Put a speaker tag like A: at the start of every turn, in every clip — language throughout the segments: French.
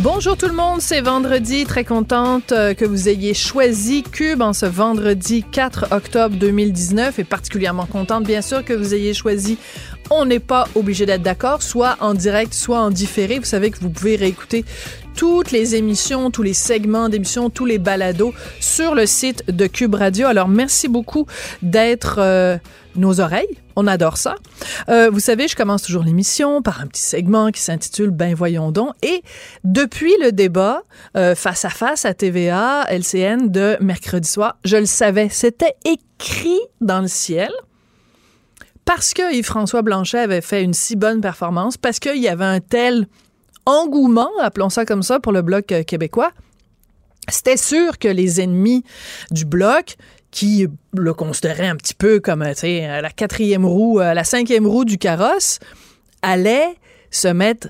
A: Bonjour tout le monde, c'est vendredi. Très contente euh, que vous ayez choisi Cube en ce vendredi 4 octobre 2019 et particulièrement contente bien sûr que vous ayez choisi On n'est pas obligé d'être d'accord, soit en direct, soit en différé. Vous savez que vous pouvez réécouter toutes les émissions, tous les segments d'émissions, tous les balados sur le site de Cube Radio. Alors merci beaucoup d'être euh, nos oreilles. On adore ça. Euh, vous savez, je commence toujours l'émission par un petit segment qui s'intitule Ben voyons donc. Et depuis le débat euh, face à face à TVA, LCN de mercredi soir, je le savais, c'était écrit dans le ciel parce que Yves-François Blanchet avait fait une si bonne performance, parce qu'il y avait un tel engouement, appelons ça comme ça, pour le bloc euh, québécois, c'était sûr que les ennemis du bloc, qui le considéraient un petit peu comme euh, euh, la quatrième roue, la cinquième roue du carrosse, allaient se mettre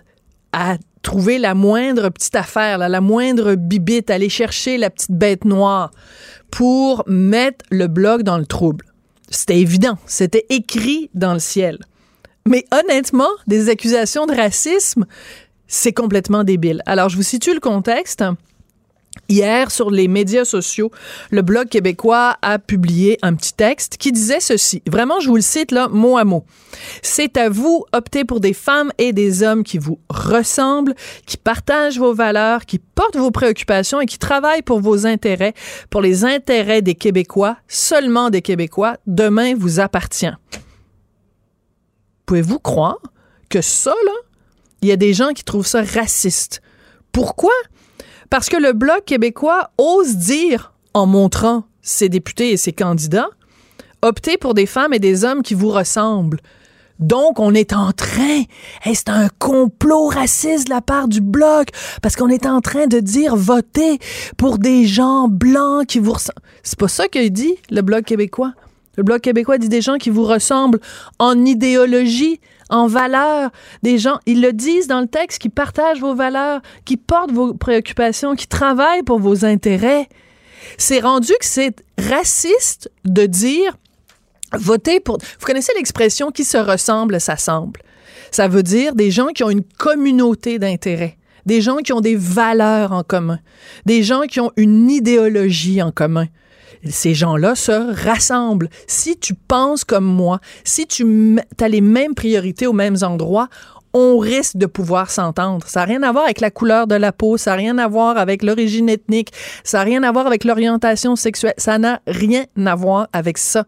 A: à trouver la moindre petite affaire, la moindre bibite, aller chercher la petite bête noire pour mettre le bloc dans le trouble. C'était évident, c'était écrit dans le ciel. Mais honnêtement, des accusations de racisme, c'est complètement débile. Alors, je vous situe le contexte. Hier, sur les médias sociaux, le Blog québécois a publié un petit texte qui disait ceci. Vraiment, je vous le cite là, mot à mot. C'est à vous, optez pour des femmes et des hommes qui vous ressemblent, qui partagent vos valeurs, qui portent vos préoccupations et qui travaillent pour vos intérêts, pour les intérêts des Québécois, seulement des Québécois. Demain vous appartient. Pouvez-vous croire que ça, là, il y a des gens qui trouvent ça raciste? Pourquoi? Parce que le Bloc québécois ose dire, en montrant ses députés et ses candidats, optez pour des femmes et des hommes qui vous ressemblent. Donc, on est en train, c'est un complot raciste de la part du Bloc, parce qu'on est en train de dire votez pour des gens blancs qui vous ressemblent. C'est pas ça qu'il dit, le Bloc québécois. Le Bloc québécois dit des gens qui vous ressemblent en idéologie, en valeurs, des gens, ils le disent dans le texte, qui partagent vos valeurs, qui portent vos préoccupations, qui travaillent pour vos intérêts. C'est rendu que c'est raciste de dire voter pour. Vous connaissez l'expression qui se ressemble s'assemble. Ça veut dire des gens qui ont une communauté d'intérêts, des gens qui ont des valeurs en commun, des gens qui ont une idéologie en commun ces gens-là se rassemblent. Si tu penses comme moi, si tu as les mêmes priorités aux mêmes endroits, on risque de pouvoir s'entendre. Ça n'a rien à voir avec la couleur de la peau, ça n'a rien à voir avec l'origine ethnique, ça n'a rien à voir avec l'orientation sexuelle, ça n'a rien à voir avec ça.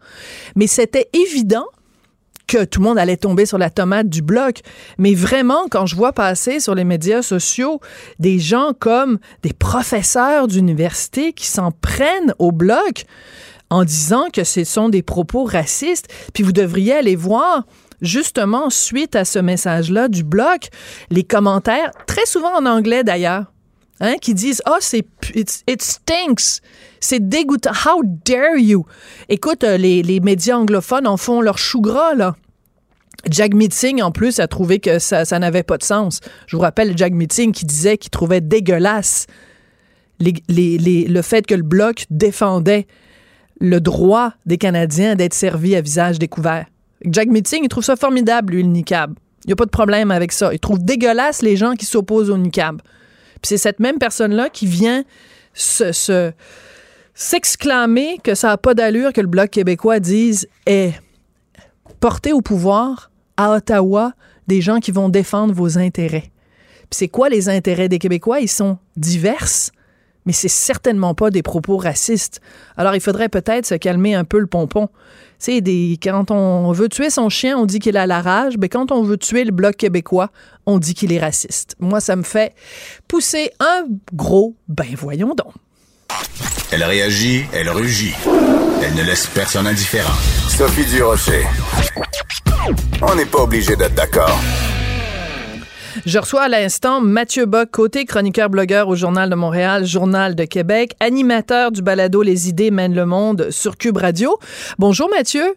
A: Mais c'était évident que tout le monde allait tomber sur la tomate du bloc. Mais vraiment, quand je vois passer sur les médias sociaux des gens comme des professeurs d'université qui s'en prennent au bloc en disant que ce sont des propos racistes, puis vous devriez aller voir justement suite à ce message-là du bloc, les commentaires, très souvent en anglais d'ailleurs, Hein, qui disent oh, c'est it stinks, c'est dégoûtant. How dare you? Écoute, euh, les, les médias anglophones en font leur chou gras là. Jack Meeting, en plus, a trouvé que ça, ça n'avait pas de sens. Je vous rappelle Jack Meeting qui disait qu'il trouvait dégueulasse le fait que le Bloc défendait le droit des Canadiens d'être servis à visage découvert. Jack Meeting, il trouve ça formidable, lui, le niqab. Il n'y a pas de problème avec ça. Il trouve dégueulasse les gens qui s'opposent au niqab. Puis c'est cette même personne-là qui vient se, s'exclamer que ça n'a pas d'allure que le Bloc québécois dise est porter au pouvoir à Ottawa des gens qui vont défendre vos intérêts. C'est quoi les intérêts des Québécois? Ils sont divers, mais c'est certainement pas des propos racistes. Alors il faudrait peut-être se calmer un peu le pompon. C'est des quand on veut tuer son chien, on dit qu'il a la rage, mais quand on veut tuer le bloc québécois, on dit qu'il est raciste. Moi, ça me fait pousser un gros ben voyons donc.
B: Elle réagit, elle rugit. Elle ne laisse personne indifférent. Sophie Durocher. On n'est pas obligé d'être d'accord.
A: Je reçois à l'instant Mathieu Bock, côté chroniqueur-blogueur au Journal de Montréal, Journal de Québec, animateur du balado Les idées mènent le monde sur Cube Radio. Bonjour Mathieu.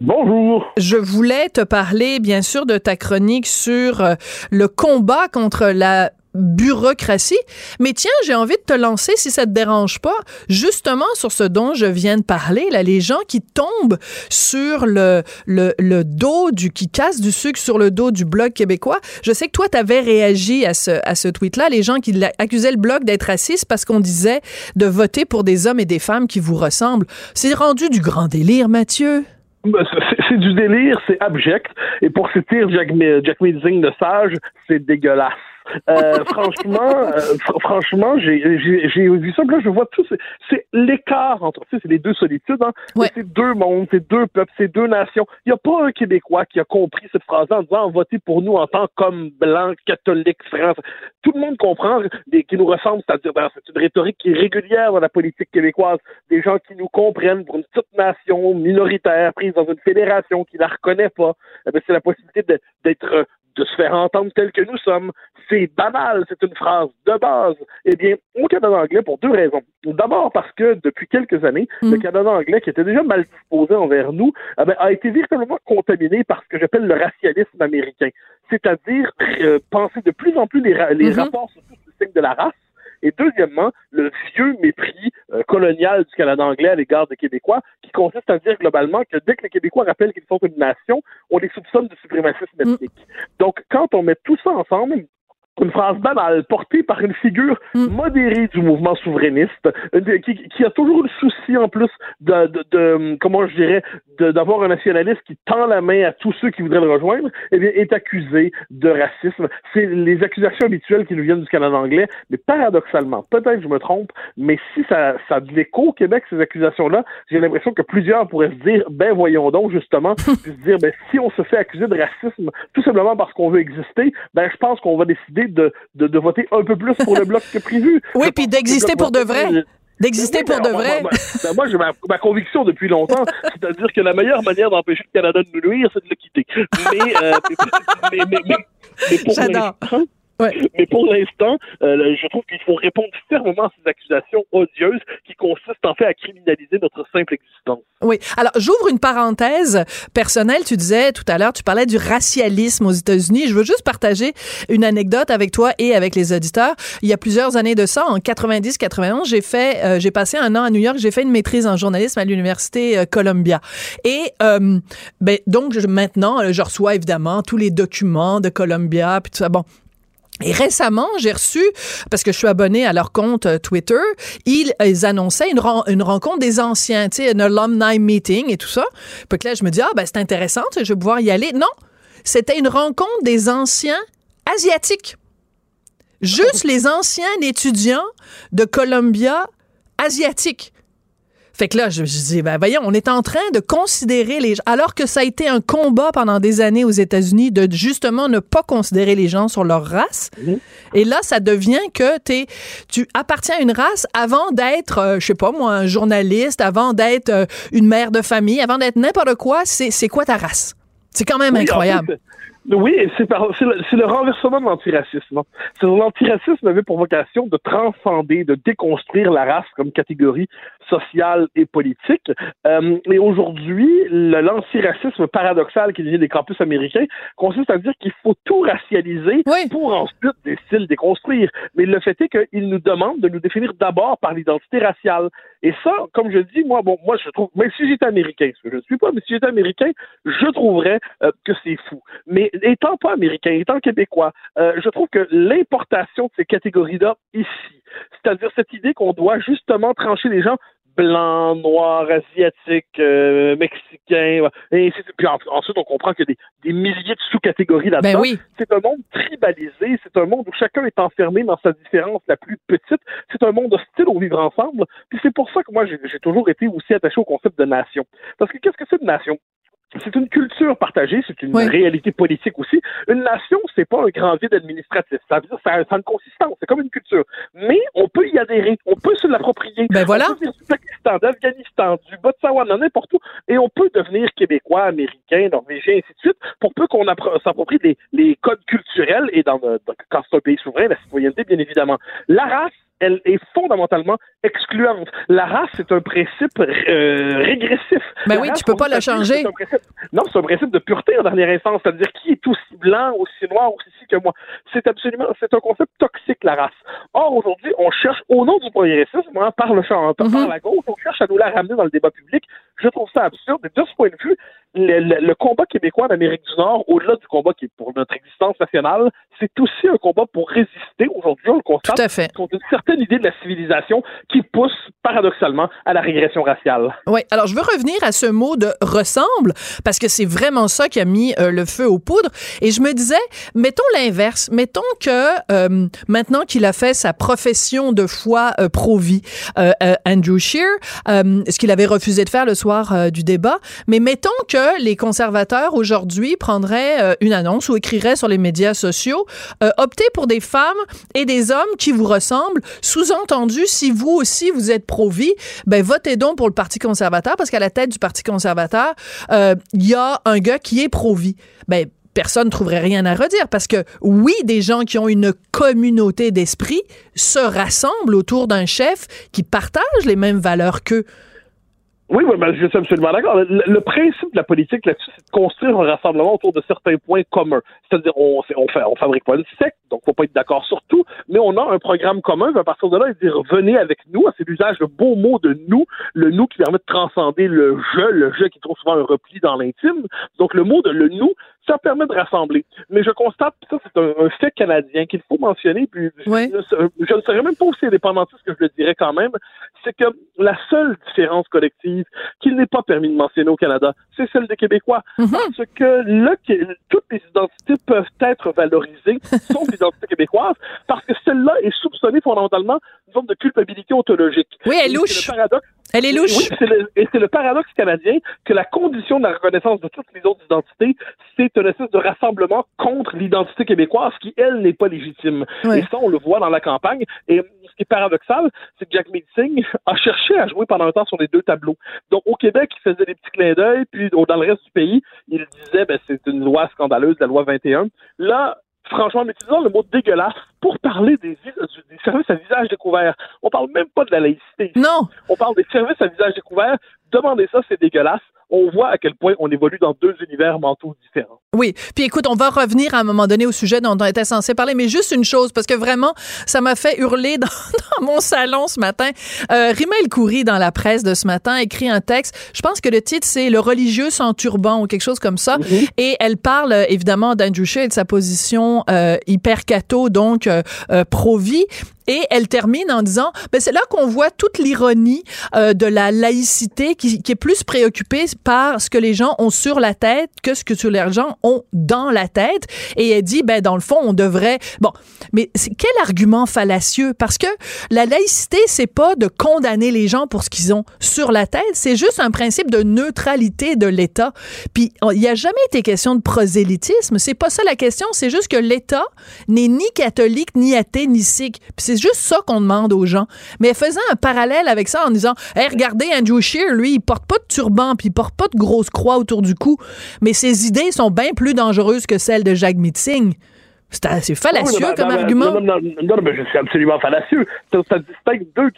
C: Bonjour.
A: Je voulais te parler, bien sûr, de ta chronique sur euh, le combat contre la bureaucratie. Mais tiens, j'ai envie de te lancer, si ça te dérange pas, justement sur ce dont je viens de parler, là, les gens qui tombent sur le, le, le dos du, qui cassent du sucre sur le dos du Bloc québécois. Je sais que toi, tu avais réagi à ce, à ce tweet-là, les gens qui accusaient le Bloc d'être raciste parce qu'on disait de voter pour des hommes et des femmes qui vous ressemblent. C'est rendu du grand délire, Mathieu.
C: Ben, c'est du délire, c'est abject. Et pour citer Jack, Jack de Sage, c'est dégueulasse. Euh, franchement, euh, franchement, j'ai vu ça. Là, je vois tout. C'est l'écart entre. Tu sais, c'est les deux solitudes. Hein? C'est deux mondes, c'est deux peuples, c'est deux nations. Il n'y a pas un Québécois qui a compris cette phrase en disant votez pour nous en tant qu'homme blanc, catholique, France. Tout le monde comprend des, qui nous ressemble, c'est-à-dire ben, c'est une rhétorique qui est régulière dans la politique québécoise. Des gens qui nous comprennent pour une petite nation minoritaire prise dans une fédération qui la reconnaît pas. Eh ben, c'est la possibilité d'être de se faire entendre tel que nous sommes. C'est banal, c'est une phrase de base. Eh bien, au Canada anglais, pour deux raisons. D'abord parce que depuis quelques années, mm. le Canada anglais, qui était déjà mal disposé envers nous, eh ben, a été véritablement contaminé par ce que j'appelle le racialisme américain. C'est-à-dire euh, penser de plus en plus les, les mm-hmm. rapports sur le signe de la race et deuxièmement, le vieux mépris euh, colonial du Canada anglais à l'égard des Québécois, qui consiste à dire globalement que dès que les Québécois rappellent qu'ils sont une nation, on les soupçonne de suprémacisme ethnique. Mm. Donc, quand on met tout ça ensemble, une phrase banale portée par une figure mm. modérée du mouvement souverainiste qui, qui, a toujours le souci en plus de, de, de comment je dirais d'avoir un nationaliste qui tend la main à tous ceux qui voudraient le rejoindre eh bien est accusé de racisme c'est les accusations habituelles qui nous viennent du Canada anglais mais paradoxalement peut-être je me trompe mais si ça ça de l'écho au Québec ces accusations là j'ai l'impression que plusieurs pourraient se dire ben voyons donc justement se dire ben si on se fait accuser de racisme tout simplement parce qu'on veut exister ben je pense qu'on va décider de, de, voter un peu plus pour le bloc que prévu.
A: Oui, puis d'exister pour de vrai. D'exister pour de vrai.
C: Moi, j'ai ma, conviction depuis longtemps, c'est-à-dire que la meilleure manière d'empêcher le Canada de nous nuire, c'est de le quitter. Mais, euh, mais, mais, mais, pour mais pour l'instant, euh, je trouve qu'il faut répondre fermement à ces accusations odieuses qui consistent en fait à criminaliser notre simple existence.
A: Oui. Alors, j'ouvre une parenthèse personnelle. Tu disais tout à l'heure, tu parlais du racialisme aux États-Unis. Je veux juste partager une anecdote avec toi et avec les auditeurs. Il y a plusieurs années de ça, en 90-91, j'ai fait, euh, j'ai passé un an à New York. J'ai fait une maîtrise en journalisme à l'université euh, Columbia. Et ben donc maintenant, je reçois évidemment tous les documents de Columbia puis tout ça. Bon, et récemment, j'ai reçu, parce que je suis abonné à leur compte euh, Twitter, ils, annonçaient une, une, rencontre des anciens, tu sais, un alumni meeting et tout ça. Puis là, je me dis, ah, ben, c'est intéressant, je vais pouvoir y aller. Non, c'était une rencontre des anciens asiatiques. Juste les anciens étudiants de Columbia asiatiques. Fait que là, je, je dis, ben voyons, on est en train de considérer les gens, alors que ça a été un combat pendant des années aux États-Unis de justement ne pas considérer les gens sur leur race. Et là, ça devient que es, tu appartiens à une race avant d'être, euh, je sais pas moi, un journaliste, avant d'être euh, une mère de famille, avant d'être n'importe quoi. C'est quoi ta race? C'est quand même incroyable.
C: Oui, c'est le, le, renversement de l'antiracisme. L'antiracisme avait pour vocation de transcender, de déconstruire la race comme catégorie sociale et politique. Euh, et aujourd'hui, l'antiracisme paradoxal qui vient des campus américains consiste à dire qu'il faut tout racialiser pour ensuite des styles déconstruire. Mais le fait est qu'ils nous demandent de nous définir d'abord par l'identité raciale. Et ça, comme je dis, moi, bon, moi, je trouve, même si j'étais américain, ce que je ne suis pas, mais si j'étais américain, je trouverais euh, que c'est fou. Mais étant pas américain, étant québécois, euh, je trouve que l'importation de ces catégories-là ici, c'est-à-dire cette idée qu'on doit justement trancher les gens blancs, noirs, asiatiques, euh, mexicains, et puis ensuite on comprend qu'il y a des, milliers de sous-catégories là-dedans.
A: Ben
C: c'est un monde tribalisé, c'est un monde où chacun est enfermé dans sa différence la plus petite, c'est un monde hostile au vivre ensemble, puis c'est pour ça que moi j'ai toujours été aussi attaché au concept de nation. Parce que qu'est-ce que c'est une nation? C'est une culture partagée, c'est une réalité politique aussi. Une nation, c'est pas un grand vide administratif. Ça veut dire ça, a une consistance, c'est comme une culture. Mais on peut y adhérer, on peut se l'approprier.
A: Ben voilà.
C: On peut du Pakistan, d'Afghanistan, du Botswana, n'importe où, et on peut devenir québécois, américain, norvégien, ainsi de suite, pour peu qu'on s'approprie les, les, codes culturels et dans, dans quand c'est un pays souverain, la citoyenneté, bien évidemment. La race, elle est fondamentalement excluante. La race, c'est un principe euh, régressif.
A: Ben oui, tu peux pas la changer.
C: non, c'est un principe de pureté en dernière instance, c'est-à-dire qui est aussi blanc, aussi noir, aussi ci que moi. C'est absolument, c'est un concept toxique, la race. Or, aujourd'hui, on cherche, au nom du progressisme, hein, par le champ, par mm-hmm. la gauche, on cherche à nous la ramener dans le débat public. Je trouve ça absurde. Et de ce point de vue, le, combat québécois d'Amérique du Nord, au-delà du combat qui est pour notre existence nationale, c'est aussi un combat pour résister. Aujourd'hui, on le constate contre une certaine idée de la civilisation qui pousse paradoxalement à la régression raciale.
A: Oui, alors je veux revenir à ce mot de ressemble parce que c'est vraiment ça qui a mis euh, le feu aux poudres. Et je me disais, mettons l'inverse, mettons que euh, maintenant qu'il a fait sa profession de foi euh, pro-vie, Andrew Scheer, ce qu'il avait refusé de faire le soir du débat, mais mettons que les conservateurs aujourd'hui prendraient euh, une annonce ou écriraient sur les médias sociaux euh, optez pour des femmes et des hommes qui vous ressemblent. Sous-entendu, si vous aussi vous êtes pro-vie, ben votez donc pour le Parti conservateur parce qu'à la tête du Parti conservateur, euh, il y a un gars qui est pro-vie. Ben personne ne trouverait rien à redire parce que oui, des gens qui ont une communauté d'esprit se rassemblent autour d'un chef qui partage les mêmes valeurs qu'eux.
C: Oui, oui, ben, je suis absolument d'accord. Le, principe de la politique là-dessus, c'est de construire un rassemblement autour de certains points communs. C'est-à-dire, on, on, fabrique pas une secte, donc faut pas être d'accord sur tout, mais on a un programme commun. À partir de là, dire venez avec nous. C'est l'usage de beau mot de nous, le nous qui permet de transcender le je, le je qui trouve souvent un repli dans l'intime. Donc le mot de le nous, ça permet de rassembler. Mais je constate, ça c'est un, fait canadien qu'il faut mentionner, puis je, ne serais même pas aussi indépendantiste que je le dirais quand même, c'est que la seule différence collective qu'il n'est pas permis de mentionner au Canada, c'est celle des Québécois. Mm-hmm. Parce que là, toutes les identités peuvent être valorisées, sauf l'identité québécoise, parce que celle-là est soupçonnée fondamentalement d'une forme de culpabilité ontologique.
A: Oui, elle louche. Elle est louche.
C: Oui, et c'est le paradoxe canadien que la condition de la reconnaissance de toutes les autres identités, c'est une espèce de rassemblement contre l'identité québécoise qui, elle, n'est pas légitime. Et ça, on le voit dans la campagne. Et ce qui est paradoxal, c'est que Jack Meeting a cherché à jouer pendant un temps sur les deux tableaux. Donc, au Québec, il faisait des petits clins d'œil, puis dans le reste du pays, il disait, ben, c'est une loi scandaleuse, la loi 21. Là, franchement, en utilisant le mot dégueulasse pour parler des, des, services à visage découvert. On parle même pas de la laïcité.
A: Non.
C: On parle des services à visage découvert. Demandez ça, c'est dégueulasse on voit à quel point on évolue dans deux univers mentaux différents.
A: Oui. Puis écoute, on va revenir à un moment donné au sujet dont on était censé parler, mais juste une chose, parce que vraiment, ça m'a fait hurler dans, mon salon ce matin. Euh, Rima El dans la presse de ce matin, écrit un texte. Je pense que le titre, c'est Le religieux sans turban ou quelque chose comme ça. Mm-hmm. Et elle parle euh, évidemment d'Andrew Shea et de sa position euh, hyper catho, donc euh, euh pro-vie. Et elle termine en disant, ben c'est là qu'on voit toute l'ironie euh, de la laïcité qui, est plus préoccupée par ce que les gens ont sur la tête que ce que les gens ont dans la tête. Et elle dit, ben dans le fond, on devrait. Bon, mais quel argument fallacieux? Parce que la laïcité, c'est pas de condamner les gens pour ce qu'ils ont sur la tête, c'est juste un principe de neutralité de l'État. Puis il n'y a jamais été question de prosélytisme. C'est pas ça la question. C'est juste que l'État n'est ni catholique, ni athée, ni sikh. C'est juste ça qu'on demande aux gens. Mais faisant un parallèle avec ça en disant, hey, regardez, Andrew Shear, lui, il porte pas de turban, puis il porte pas de grosse croix autour du cou, mais ses idées sont bien plus dangereuses que celles de Jacques Mitzing. C'est assez fallacieux comme argument.
C: Non, non, non, mais c'est absolument fallacieux. Ça, distingue deux,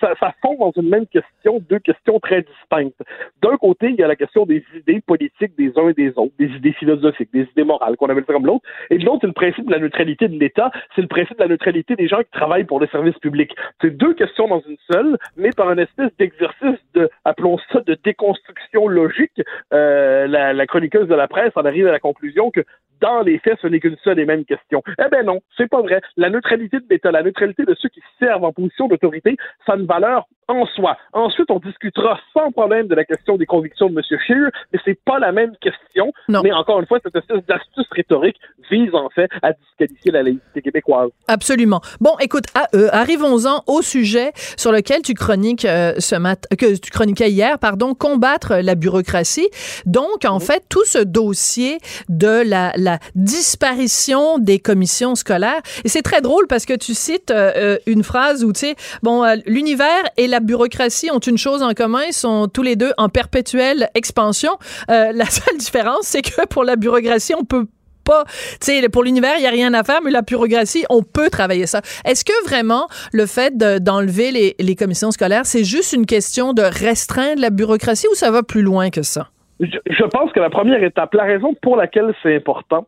C: ça, ça fond dans une même question deux questions très distinctes. D'un côté, il y a la question des idées politiques des uns et des autres, des idées philosophiques, des idées morales, qu'on appelle ça comme l'autre. Et de l'autre, c'est le principe de la neutralité de l'État, c'est le principe de la neutralité des gens qui travaillent pour les services publics. C'est deux questions dans une seule, mais par un espèce d'exercice de, appelons ça, de déconstruction logique. Euh, la, la chroniqueuse de la presse en arrive à la conclusion que dans les faits, ce n'est qu'une seule et même question. Eh ben non, c'est pas vrai. La neutralité de l'État, la neutralité de ceux qui servent en position d'autorité, ça a une valeur en soi. Ensuite, on discutera sans problème de la question des convictions de M. Scheer, mais c'est pas la même question. Mais encore une fois, cette espèce d'astuce rhétorique vise en fait à disqualifier la laïcité québécoise.
A: Absolument. Bon, écoute, euh, arrivons-en au sujet sur lequel tu chroniques euh, ce matin, que tu chroniquais hier, pardon, combattre la bureaucratie. Donc, en fait, tout ce dossier de la, la disparition des commissions scolaires. Et c'est très drôle parce que tu cites euh, une phrase où, tu sais, bon, l'univers et la bureaucratie ont une chose en commun, ils sont tous les deux en perpétuelle expansion. Euh, la seule différence, c'est que pour la bureaucratie, on peut pas, tu sais, pour l'univers, il y a rien à faire, mais la bureaucratie, on peut travailler ça. Est-ce que vraiment le fait d'enlever les commissions scolaires, c'est juste une question de restreindre la bureaucratie ou ça va plus loin que ça?
C: Je, pense que la première étape, la raison pour laquelle c'est important,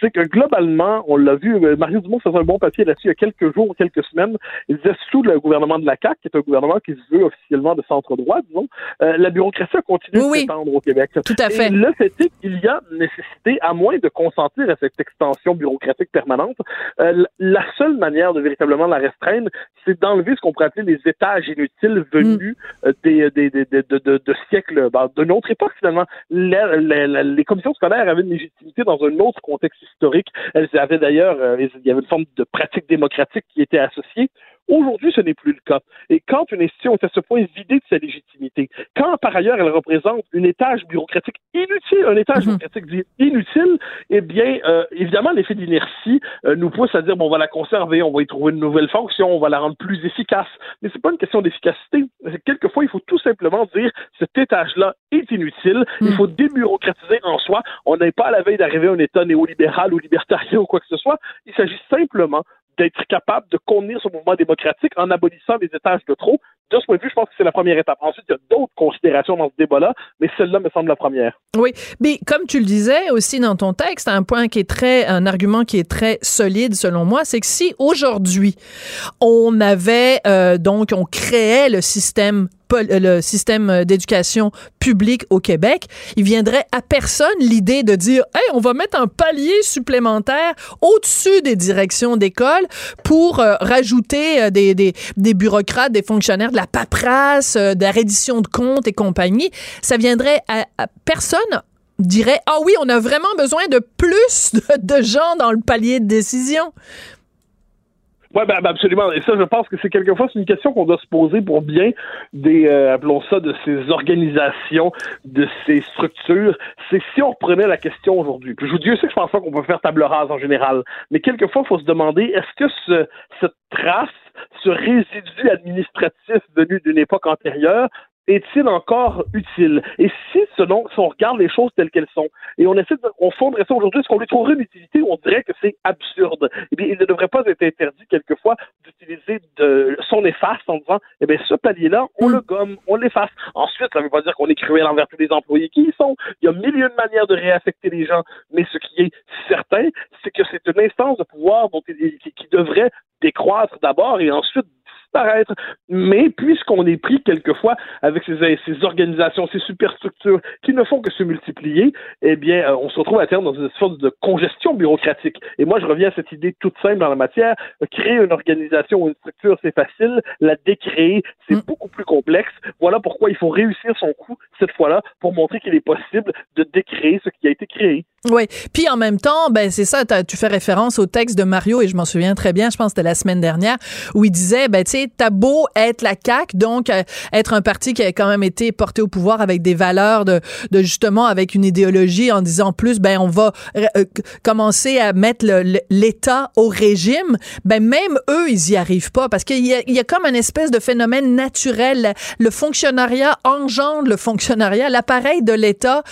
C: c'est que globalement, on l'a vu, euh, Mario Dumont faisait un bon papier là-dessus il y a quelques jours, quelques semaines. Il disait sous le gouvernement de la CAQ, qui est un gouvernement qui se veut officiellement de centre-droit, disons, euh, la bureaucratie a continué de s'étendre au Québec.
A: Tout à fait.
C: Et le fait est qu'il y a nécessité, à moins de consentir à cette extension bureaucratique permanente, euh, la seule manière de véritablement la restreindre, c'est d'enlever ce qu'on pourrait appeler les étages inutiles venus mm. des, des, des, de, de, de, siècles, ben, de notre époque finalement les, commissions scolaires avaient une légitimité dans un autre contexte historique. Elles avaient d'ailleurs, euh, il y avait une forme de pratique démocratique qui était associée. Aujourd'hui, ce n'est plus le cas. Et quand une institution est à ce point vidée de sa légitimité, quand par ailleurs elle représente une étage bureaucratique inutile, un étage mhm. bureaucratique inutile, eh bien, euh, évidemment, l'effet d'inertie euh, nous pousse à dire bon, on va la conserver, on va y trouver une nouvelle fonction, on va la rendre plus efficace. Mais c'est pas une question d'efficacité. Quelquefois, il faut tout simplement dire cet étage-là est inutile. Il mhm. faut débureaucratiser en soi. On n'est pas à la veille d'arriver à un État néolibéral ou libertarien ou quoi que ce soit. Il s'agit simplement d'être capable de contenir ce mouvement démocratique en abolissant les étages de trop. De ce point de vue, je pense que c'est la première étape. Ensuite, il y a d'autres considérations dans ce débat-là, mais celle-là me semble la première.
A: Oui, mais comme tu le disais aussi dans ton texte, un point qui est très, un argument qui est très solide selon moi, c'est que si aujourd'hui on avait euh, donc on créait le système le système d'éducation publique au Québec, il viendrait à personne l'idée de dire hey, on va mettre un palier supplémentaire au-dessus des directions d'école pour euh, rajouter euh, des, bureaucrates, des fonctionnaires, de la paperasse, euh, de la reddition de comptes et compagnie. Ça viendrait à, personne dirait ah oui, on a vraiment besoin de plus de gens dans le palier de décision.
C: Oui, ben, ben, absolument. Et ça, je pense que c'est quelquefois une question qu'on doit se poser pour bien des, euh, appelons ça, de ces organisations, de ces structures. C'est si on reprenait la question aujourd'hui. Je vous dis, je sais que je pense pas qu'on peut faire table rase en général, mais quelquefois, il faut se demander est-ce que ce, cette trace, ce résidu administratif venu d'une époque antérieure est-il encore utile? Et si, selon, si on regarde les choses telles qu'elles sont, et on essaie de, on fonderait ça aujourd'hui, est-ce qu'on lui trouverait une utilité? On dirait que c'est absurde? Eh bien, il ne devrait pas être interdit quelquefois d'utiliser de son efface en disant, eh bien, ce palier-là, on le gomme, on l'efface. Ensuite, ça ne veut pas dire qu'on est cruel envers tous les employés qui y sont. Il y a mille de manières de réaffecter les gens, mais ce qui est certain, c'est que c'est une instance de pouvoir dont, qui, qui devrait décroître d'abord et ensuite disparaître. Mais puisqu'on est pris quelquefois avec ces, ces, organisations, ces superstructures qui ne font que se multiplier, eh bien, euh, on se retrouve à terme dans une sorte de congestion bureaucratique. Et moi, je reviens à cette idée toute simple dans la matière. Créer une organisation ou une structure, c'est facile. La décréer, c'est mm. beaucoup plus complexe. Voilà pourquoi il faut réussir son coup cette fois-là pour montrer qu'il est possible de décréer ce qui a été créé.
A: Oui. Puis en même temps, ben c'est ça, tu fais référence au texte de Mario et je m'en souviens très bien, je pense que c'était la semaine dernière, où il disait, ben tu t'as beau être la CAQ, donc euh, être un parti qui a quand même été porté au pouvoir avec des valeurs de, de justement, avec une idéologie en disant plus, ben on va euh, commencer à mettre l'État au régime, ben même eux, ils y arrivent pas parce qu'il y y a comme un espèce de phénomène naturel. Le fonctionnariat engendre le fonctionnariat. L'appareil de l'État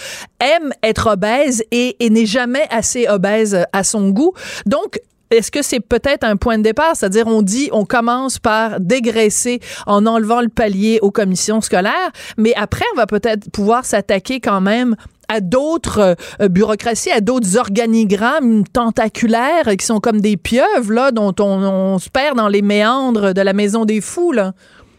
A: aime être obèse et et, n'est jamais assez obèse à son goût. Donc, est-ce que c'est peut-être un point de départ? C'est-à-dire, on dit, on commence par dégraisser en enlevant le palier aux commissions scolaires, mais après, on va peut-être pouvoir s'attaquer quand même à d'autres euh, bureaucraties, à d'autres organigrammes tentaculaires qui sont comme des pieuvres, là, dont on, on se perd dans les méandres de la maison des fous, là.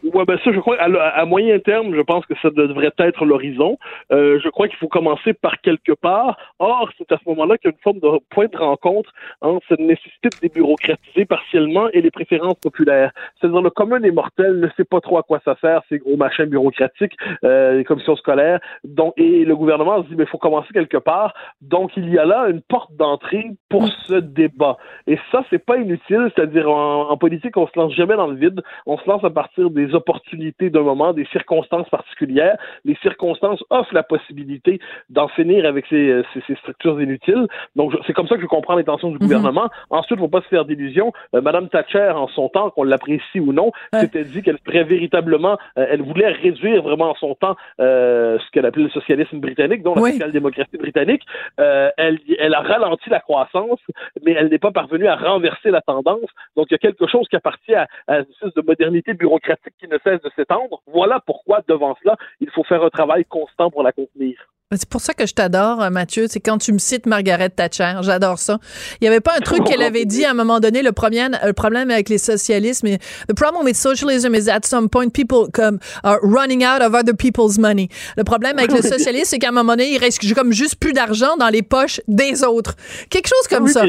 C: Ouais, ben ça, je crois, à, moyen terme, je pense que ça devrait être l'horizon. Euh, je crois qu'il faut commencer par quelque part. Or, c'est à ce moment-là qu'il y a une forme de point de rencontre entre cette nécessité de débureaucratiser partiellement et les préférences populaires. C'est-à-dire, le commun des mortels ne sait pas trop à quoi ça sert, ces gros machins bureaucratiques, euh, les commissions scolaires. Donc, et le gouvernement se dit, mais il faut commencer quelque part. Donc, il y a là une porte d'entrée pour mm. ce débat. Et ça, c'est pas inutile. C'est-à-dire, en, en politique, on se lance jamais dans le vide. On se lance à partir des des opportunités d'un moment, des circonstances particulières. Les circonstances offrent la possibilité d'en finir avec ces, ces, structures inutiles. Donc, c'est comme ça que je comprends l'intention du mhm. gouvernement. Ensuite, il ne faut pas se faire d'illusions. Euh, Madame Thatcher, en son temps, qu'on l'apprécie ou non, s'était dit qu'elle ferait véritablement, euh, elle voulait réduire vraiment en son temps euh, ce qu'elle appelait le socialisme britannique, dont la social-démocratie britannique. elle, elle a ralenti la croissance, mais elle n'est pas parvenue à renverser la tendance. Donc, il y a quelque chose qui appartient à, à une espèce de modernité bureaucratique qui ne cesse de s'étendre. Voilà pourquoi, devant cela, il faut faire un travail constant pour la contenir.
A: C'est pour ça que je t'adore, euh, Mathieu. C'est quand tu me cites Margaret Thatcher. J'adore ça. Il n'y avait pas un truc qu'elle avait dit à un moment donné, le problème, le problème avec les socialistes, mais the problem with socialism is at some point people come are running out of other people's money. Le problème avec le socialisme, c'est qu'à un moment donné, il reste comme juste plus d'argent dans les poches des autres. Quelque chose comme ça.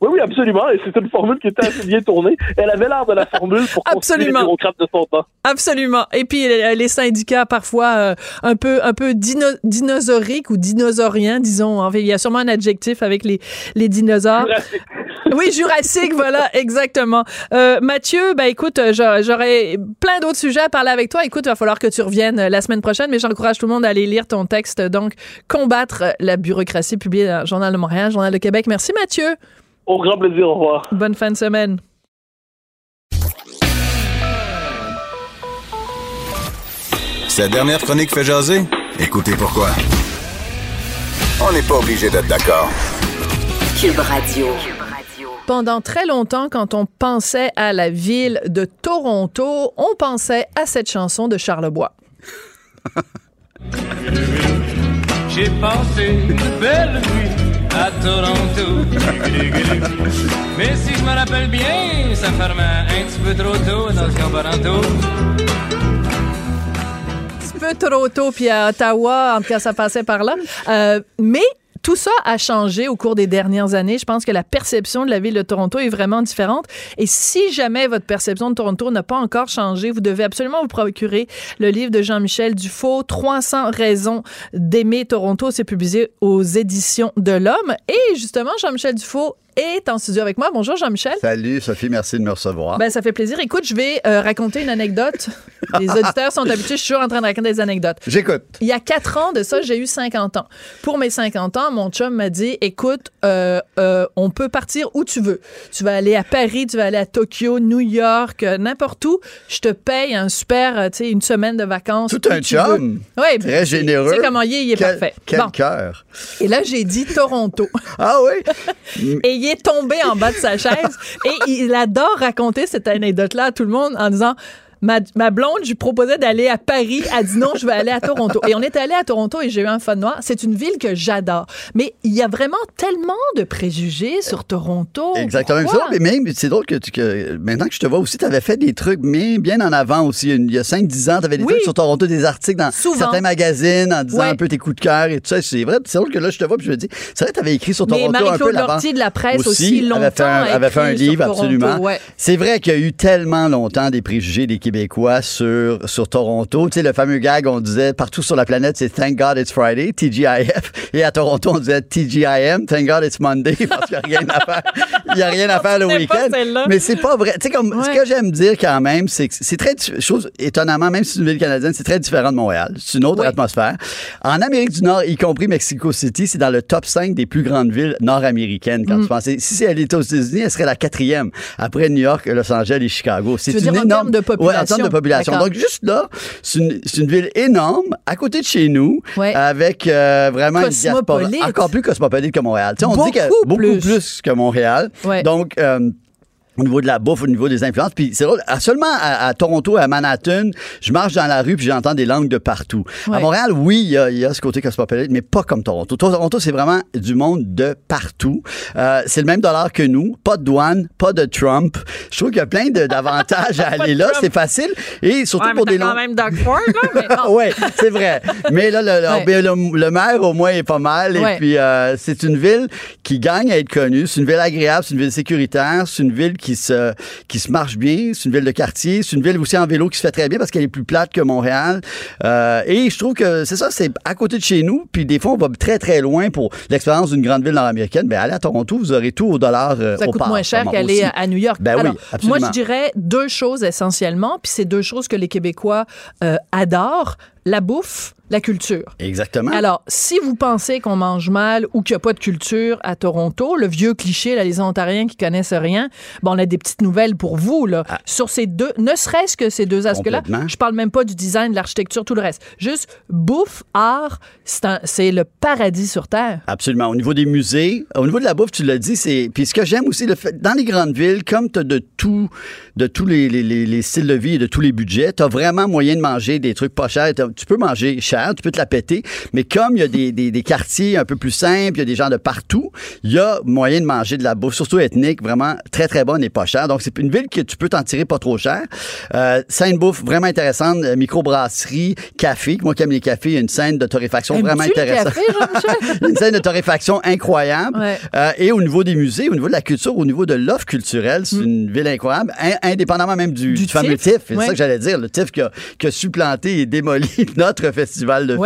C: Oui, oui, absolument. Et c'est une formule qui était assez bien tournée. Elle avait l'air de la formule pour absolument. les bureaucrates de son temps.
A: Absolument. Et puis les syndicats parfois euh, un peu un peu dino dinosauriques ou dinosauriens, disons. il y a sûrement un adjectif avec les les dinosaures. Jurassique. Oui, jurassique, voilà, exactement. Euh, Mathieu, ben écoute, euh, j'aurais plein d'autres sujets à parler avec toi. Écoute, il va falloir que tu reviennes la semaine prochaine, mais j'encourage tout le monde à aller lire ton texte. Donc, combattre la bureaucratie, publié dans le Journal de Montréal, Journal de Québec. Merci, Mathieu.
C: Au grand plaisir, au revoir.
A: Bonne fin de semaine.
B: Sa dernière chronique fait jaser? Écoutez pourquoi. On n'est pas obligé d'être d'accord.
A: Cube Radio. Pendant très longtemps, quand on pensait à la ville de Toronto, on pensait à cette chanson de Charlebois. J'ai pensé une belle nuit à Toronto. Mais si je me rappelle bien, ça fermait un petit peu trop tôt dans le Cambaranto. Un petit peu trop tôt, puis à Ottawa, en tout cas, ça passait par là. Euh, mais tout ça a changé au cours des dernières années. Je pense que la perception de la ville de Toronto est vraiment différente. Et si jamais votre perception de Toronto n'a pas encore changé, vous devez absolument vous procurer le livre de Jean-Michel Dufault, 300 raisons d'aimer Toronto. C'est publié aux éditions de l'Homme. Et justement, Jean-Michel Dufault est en studio avec moi. Bonjour Jean-Michel.
D: Salut Sophie, merci de me recevoir.
A: Ben, ça fait plaisir. Écoute, je vais euh, raconter une anecdote. Les auditeurs sont habitués, je suis toujours en train de raconter des anecdotes.
D: J'écoute.
A: Il y a quatre ans de ça, j'ai eu 50 ans. Pour mes 50 ans, mon chum m'a dit, écoute, euh, euh, on peut partir où tu veux. Tu vas aller à Paris, tu vas aller à Tokyo, New York, n'importe où. Je te paye un super, tu sais, une semaine de vacances.
D: Tout un chum.
A: Oui.
D: Très généreux.
A: Tu sais comment il est, il est parfait.
D: Quel cœur.
A: Et là, j'ai dit Toronto.
D: ah oui?
A: Et il est tombé en bas de sa chaise. Et il adore raconter cette anecdote-là à tout le monde en disant Ma, blonde, je lui proposais d'aller à Paris. Elle dit non, je vais aller à Toronto. Et on est allé à Toronto et j'ai eu un fun noir. C'est une ville que j'adore. Mais il y a vraiment tellement de préjugés sur Toronto.
D: Exactement. mais même, c'est drôle que, que, maintenant que je te vois aussi, tu avais fait des trucs bien, bien en avant aussi. Il y a 5-10 ans, tu avais des trucs sur Toronto, des articles dans certains magazines en disant un peu tes coups de cœur et tout ça. C'est vrai. C'est drôle que là, je te vois puis je me dis, c'est vrai, tu avais écrit sur Toronto un peu
A: là de la presse aussi, longtemps.
D: Avait fait un, avait fait un livre, absolument. C'est vrai qu'il y a eu tellement longtemps des préjugés des Québécois sur, sur Toronto. Tu sais, le fameux gag, on disait partout sur la planète, c'est Thank God it's Friday, TGIF. Et à Toronto, on disait TGIM, Thank God it's Monday, parce qu'il n'y a rien à faire. Il n'y a rien à faire le week-end. Mais c'est pas vrai. Tu sais, comme, ce que j'aime dire quand même, c'est que c'est très, chose étonnamment, même si c'est une ville canadienne, c'est très différent de Montréal. C'est une autre atmosphère. En Amérique du Nord, y compris Mexico City, c'est dans le top 5 des plus grandes villes nord-américaines quand mm. tu penses. Si elle était aux États-Unis, elle serait la quatrième après New York, Los Angeles et Chicago.
A: C'est une énorme de population.
D: Donc, juste là, c'est une, ville énorme, à côté de chez nous, avec euh, vraiment une diaspora. Encore plus cosmopolite que Montréal. on dit que beaucoup plus, que Montréal. Donc, euh, au niveau de la bouffe, au niveau des influences. Puis c'est seulement à, Toronto, à Manhattan, je marche dans la rue puis j'entends des langues de partout. À Montréal, oui, il y a, y a, ce côté cosmopolite, mais pas comme Toronto. Toronto, c'est vraiment du monde de partout. Euh, c'est le même dollar que nous, pas de douane, pas de Trump. Je trouve qu'il y a plein d'avantages à aller là, c'est facile. Et surtout
A: ouais,
D: pour des
A: quand même Doug Ford, là,
D: Oui, c'est vrai. Mais là, le, le, maire, au moins, est pas mal. Et puis, euh, c'est une ville qui gagne à être connue. C'est une ville agréable, c'est une ville sécuritaire, c'est une ville qui se, qui se marche bien. C'est une ville de quartier. C'est une ville aussi en vélo qui se fait très bien parce qu'elle est plus plate que Montréal. Euh, et je trouve que c'est ça, c'est à côté de chez nous. Puis des fois, on va très, très loin pour l'expérience d'une grande ville nord-américaine. Ben, allez à Toronto, vous aurez tout au dollar. Euh,
A: ça coûte moins cher qu'aller à New York.
D: Ben oui, absolument.
A: Moi, je dirais deux choses essentiellement. Puis c'est deux choses que les Québécois euh, adorent. La bouffe la culture.
D: Exactement.
A: Alors, si vous pensez qu'on mange mal ou qu'il n'y a pas de culture à Toronto, le vieux cliché, là, les Ontariens qui connaissent rien, bon, on a des petites nouvelles pour vous, là, ah. sur ces deux, ne serait-ce que ces deux aspects-là. Je parle même pas du design, de l'architecture, tout le reste. Juste bouffe, art, c'est le paradis sur Terre.
D: Absolument. Au niveau des musées, au niveau de la bouffe, tu l'as dit, c'est. Puis ce que j'aime aussi, le fait, dans les grandes villes, comme tu as de tout, de tous les, les, les, styles de vie et de tous les budgets, tu as vraiment moyen de manger des trucs pas chers. Tu peux manger cher tu peux te la péter. Mais comme il y a des, des, quartiers un peu plus simples, il y a des gens de partout, il y a moyen de manger de la bouffe, surtout ethnique, vraiment très, très bonne et pas chère. Donc, c'est une ville que tu peux t'en tirer pas trop cher. Euh, scène bouffe vraiment intéressante, euh, microbrasserie, café. Moi qui aime les cafés, il y a une scène de torréfaction vraiment intéressante. une scène de torréfaction incroyable. Euh, et au niveau des musées, au niveau de la culture, au niveau de l'offre culturelle, c'est mm. une ville incroyable, indépendamment même du, fameux TIFF. C'est ça que j'allais dire, le TIFF qui a, qui a supplanté et démoli notre festival de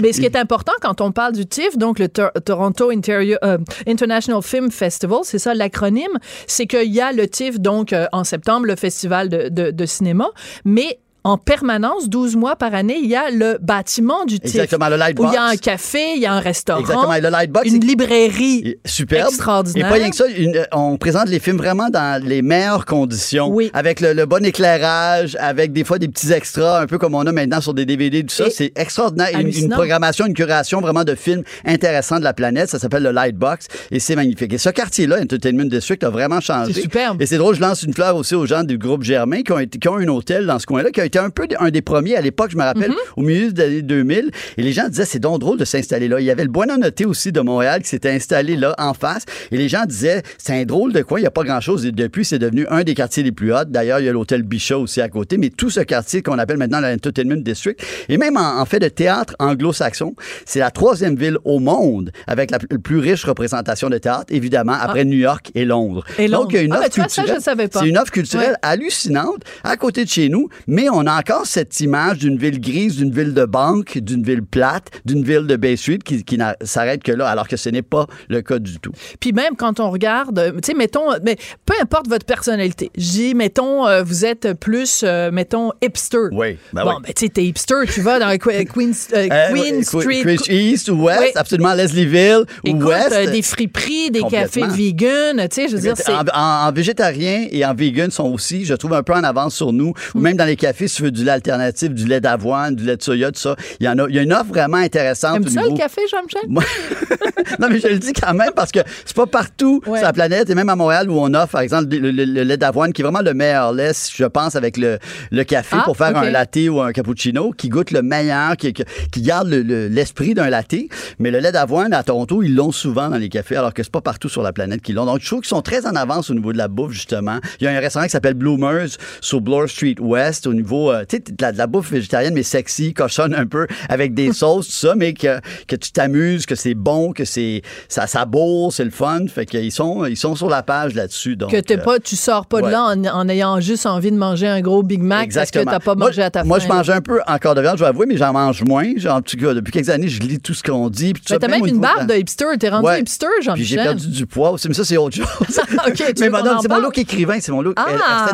A: Mais ce qui est important quand on parle du TIFF, donc le Toronto euh, International Film Festival, c'est ça l'acronyme, c'est qu'il y a le TIFF, donc euh, en septembre, le festival de, de cinéma, mais en permanence, 12 mois par année, il y a le bâtiment du TIFF.
D: Exactement, le Lightbox.
A: Où il y a un café, il y a un restaurant.
D: Exactement, le Lightbox.
A: Une librairie superbe. extraordinaire.
D: Et pas rien que ça, on présente les films vraiment dans les meilleures conditions.
A: Oui.
D: Avec le, bon éclairage, avec des fois des petits extras, un peu comme on a maintenant sur des DVD, tout ça. C'est extraordinaire. Une, une, programmation, une curation vraiment de films intéressants de la planète. Ça s'appelle le Lightbox et c'est magnifique. Et ce quartier-là, Entertainment District, a vraiment changé.
A: C'est superbe.
D: Et c'est drôle, je lance une fleur aussi aux gens du groupe Germain qui ont, qui ont un hôtel dans ce coin-là, qui a été un peu un des premiers à l'époque, je me rappelle, mhm. au milieu des années 2000. Et les gens disaient, c'est donc drôle de s'installer là. Il y avait le Buonanotte aussi de Montréal qui s'était installé là, en face. Et les gens disaient, c'est un drôle de quoi, il n'y a pas grand-chose. Et depuis, c'est devenu un des quartiers les plus hauts. D'ailleurs, il y a l'hôtel Bichat aussi à côté. Mais tout ce quartier qu'on appelle maintenant l'Entertainment District, et même en, fait de théâtre anglo-saxon, c'est la troisième ville au monde avec la plus riche représentation de théâtre, évidemment, après ah. New York et Londres.
A: Et
D: Donc, il y a une
A: ah,
D: offre culturelle. C'est une offre culturelle hallucinante à côté de chez nous, mais on a encore cette image d'une ville grise, d'une ville de banque, d'une ville plate, d'une ville de Bay Street qui, qui s'arrête que là, alors que ce n'est pas le cas du tout.
A: Puis même quand on regarde, tu sais, mettons, mais peu importe votre personnalité, j'ai, mettons, euh, vous êtes plus, euh, mettons, hipster.
D: Oui.
A: Ben bon, ben, tu sais, t'es hipster, tu vas dans Queen, euh, Queen Street.
D: Queen East ou West, absolument, Leslieville ou West.
A: des friperies, des cafés vegan, tu sais, je veux dire, c'est...
D: En, en, végétarien et en vegan sont aussi, je trouve, un peu en avance sur nous, ou même dans les cafés, tu veux du lait alternatif, du lait d'avoine, du lait de soya, tout ça, il y en a, il y a une offre vraiment intéressante.
A: Aimes-tu ça, le café, Jean-Michel?
D: non, mais je le dis quand même parce que c'est pas partout sur la planète, et même à Montréal, où on offre, par exemple, le, lait d'avoine, qui est vraiment le meilleur lait, je pense, avec le, le café ah, pour faire un latte ou un cappuccino, qui goûte le meilleur, qui, qui garde l'esprit d'un latte. Mais le lait d'avoine, à Toronto, ils l'ont souvent dans les cafés, alors que c'est pas partout sur la planète qu'ils l'ont. Donc, je trouve qu'ils sont très en avance au niveau de la bouffe, justement. Il y a un restaurant qui s'appelle Bloomers sur Bloor Street West, au niveau, euh, tu sais, de, de la, bouffe végétarienne, mais sexy, cochonne un peu, avec des sauces, tout ça, mais que, que tu t'amuses, que c'est bon, que c'est ça, ça c'est le fun. Fait qu'ils sont, ils sont sur la page là-dessus. Donc,
A: que t'es pas, tu sors pas de là en, ayant juste envie de manger un gros Big Mac parce que t'as pas mangé à ta faim.
D: Moi, je mange un peu encore de viande, je vais avouer, mais j'en mange moins. Genre, en tout cas, depuis quelques années, je lis tout ce qu'on dit.
A: Mais t'as même, une barbe de hipster. T'es rendu hipster, jean
D: Puis j'ai perdu du poids aussi, mais ça, c'est autre chose. Mais c'est mon look écrivain, c'est mon look
A: ah,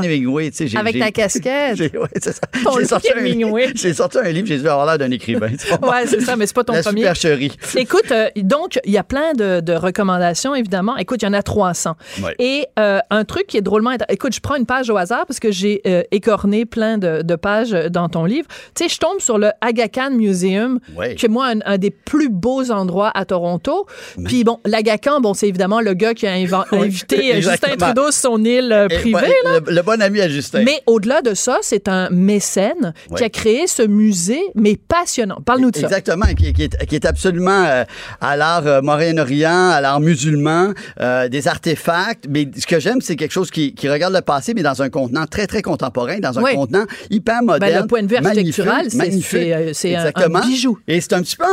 A: Avec ta casquette.
D: c'est ça. J'ai sorti, un, sorti un livre, j'ai dû avoir l'air d'un écrivain.
A: ouais, c'est ça, mais c'est pas ton
D: la
A: premier.
D: Supercherie.
A: Écoute, euh, donc, il y a plein de, de, recommandations, évidemment. Écoute, il y en a 300. Et euh, un truc qui est drôlement Écoute, je prends une page au hasard parce que j'ai euh, écorné plein de, de, pages dans ton livre. Tu sais, je tombe sur le Aga Khan Museum, qui est, moi, un, des plus beaux endroits à Toronto. Puis bon, l'Aga Khan, bon, c'est évidemment le gars qui a invité Justin Trudeau sur son île privée.
D: Le, le, bon ami à Justin.
A: Mais au-delà de ça, c'est un mécène qui a créé ce musée, mais passionnant. Parle-nous de
D: ça. Exactement, qui, est, qui est, absolument euh, à l'art euh, moyen-orient, à l'art musulman, euh, des artefacts. Mais ce que j'aime, c'est quelque chose qui, qui, regarde le passé, mais dans un contenant très, très contemporain, dans un contenant hyper ben, moderne.
A: le point de vue architectural, c'est un, un, bijou.
D: Et c'est un petit peu